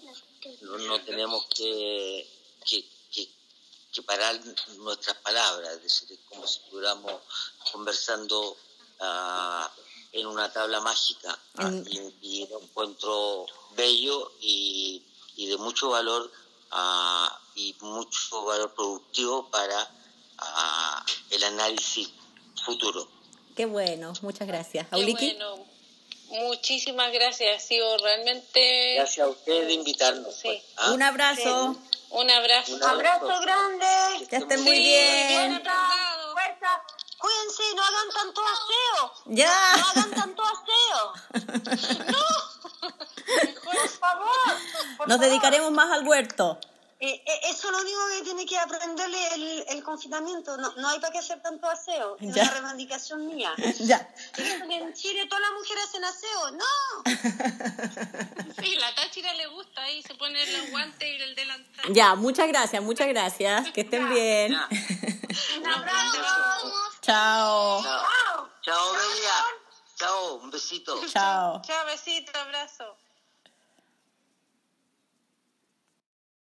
no, no tenemos que, que, que, que parar nuestras palabras, es decir, es como si estuviéramos conversando ah, en una tabla mágica ah, En- y, y lo encuentro bello y, y de mucho valor ah, y mucho valor productivo para el análisis futuro. Qué bueno, muchas gracias. Qué Auliki. bueno. Muchísimas gracias, ha sido realmente Gracias a ustedes de invitarnos. Sí. pues, ¿ah? Un abrazo. Un abrazo. Abrazo, grande. Que, estén muy bien. bien Fuerza. Cuídense, no hagan tanto aseo. Ya. No hagan tanto aseo. no. Por favor. Nos dedicaremos más al huerto. Eh, eh, eso es lo único que tiene que aprenderle el, el confinamiento. No, no hay para qué hacer tanto aseo. Es Ya. una reivindicación mía. Ya. ¿He visto que en Chile todas las mujeres hacen aseo? ¡No! Sí, la Táchira le gusta ahí, se pone los guantes y el delantal. Ya, muchas gracias, muchas gracias. Que estén bien. Ya. Un abrazo. Chao. Chao. Chao. Chao, un besito. Chao. Chao, besito, abrazo.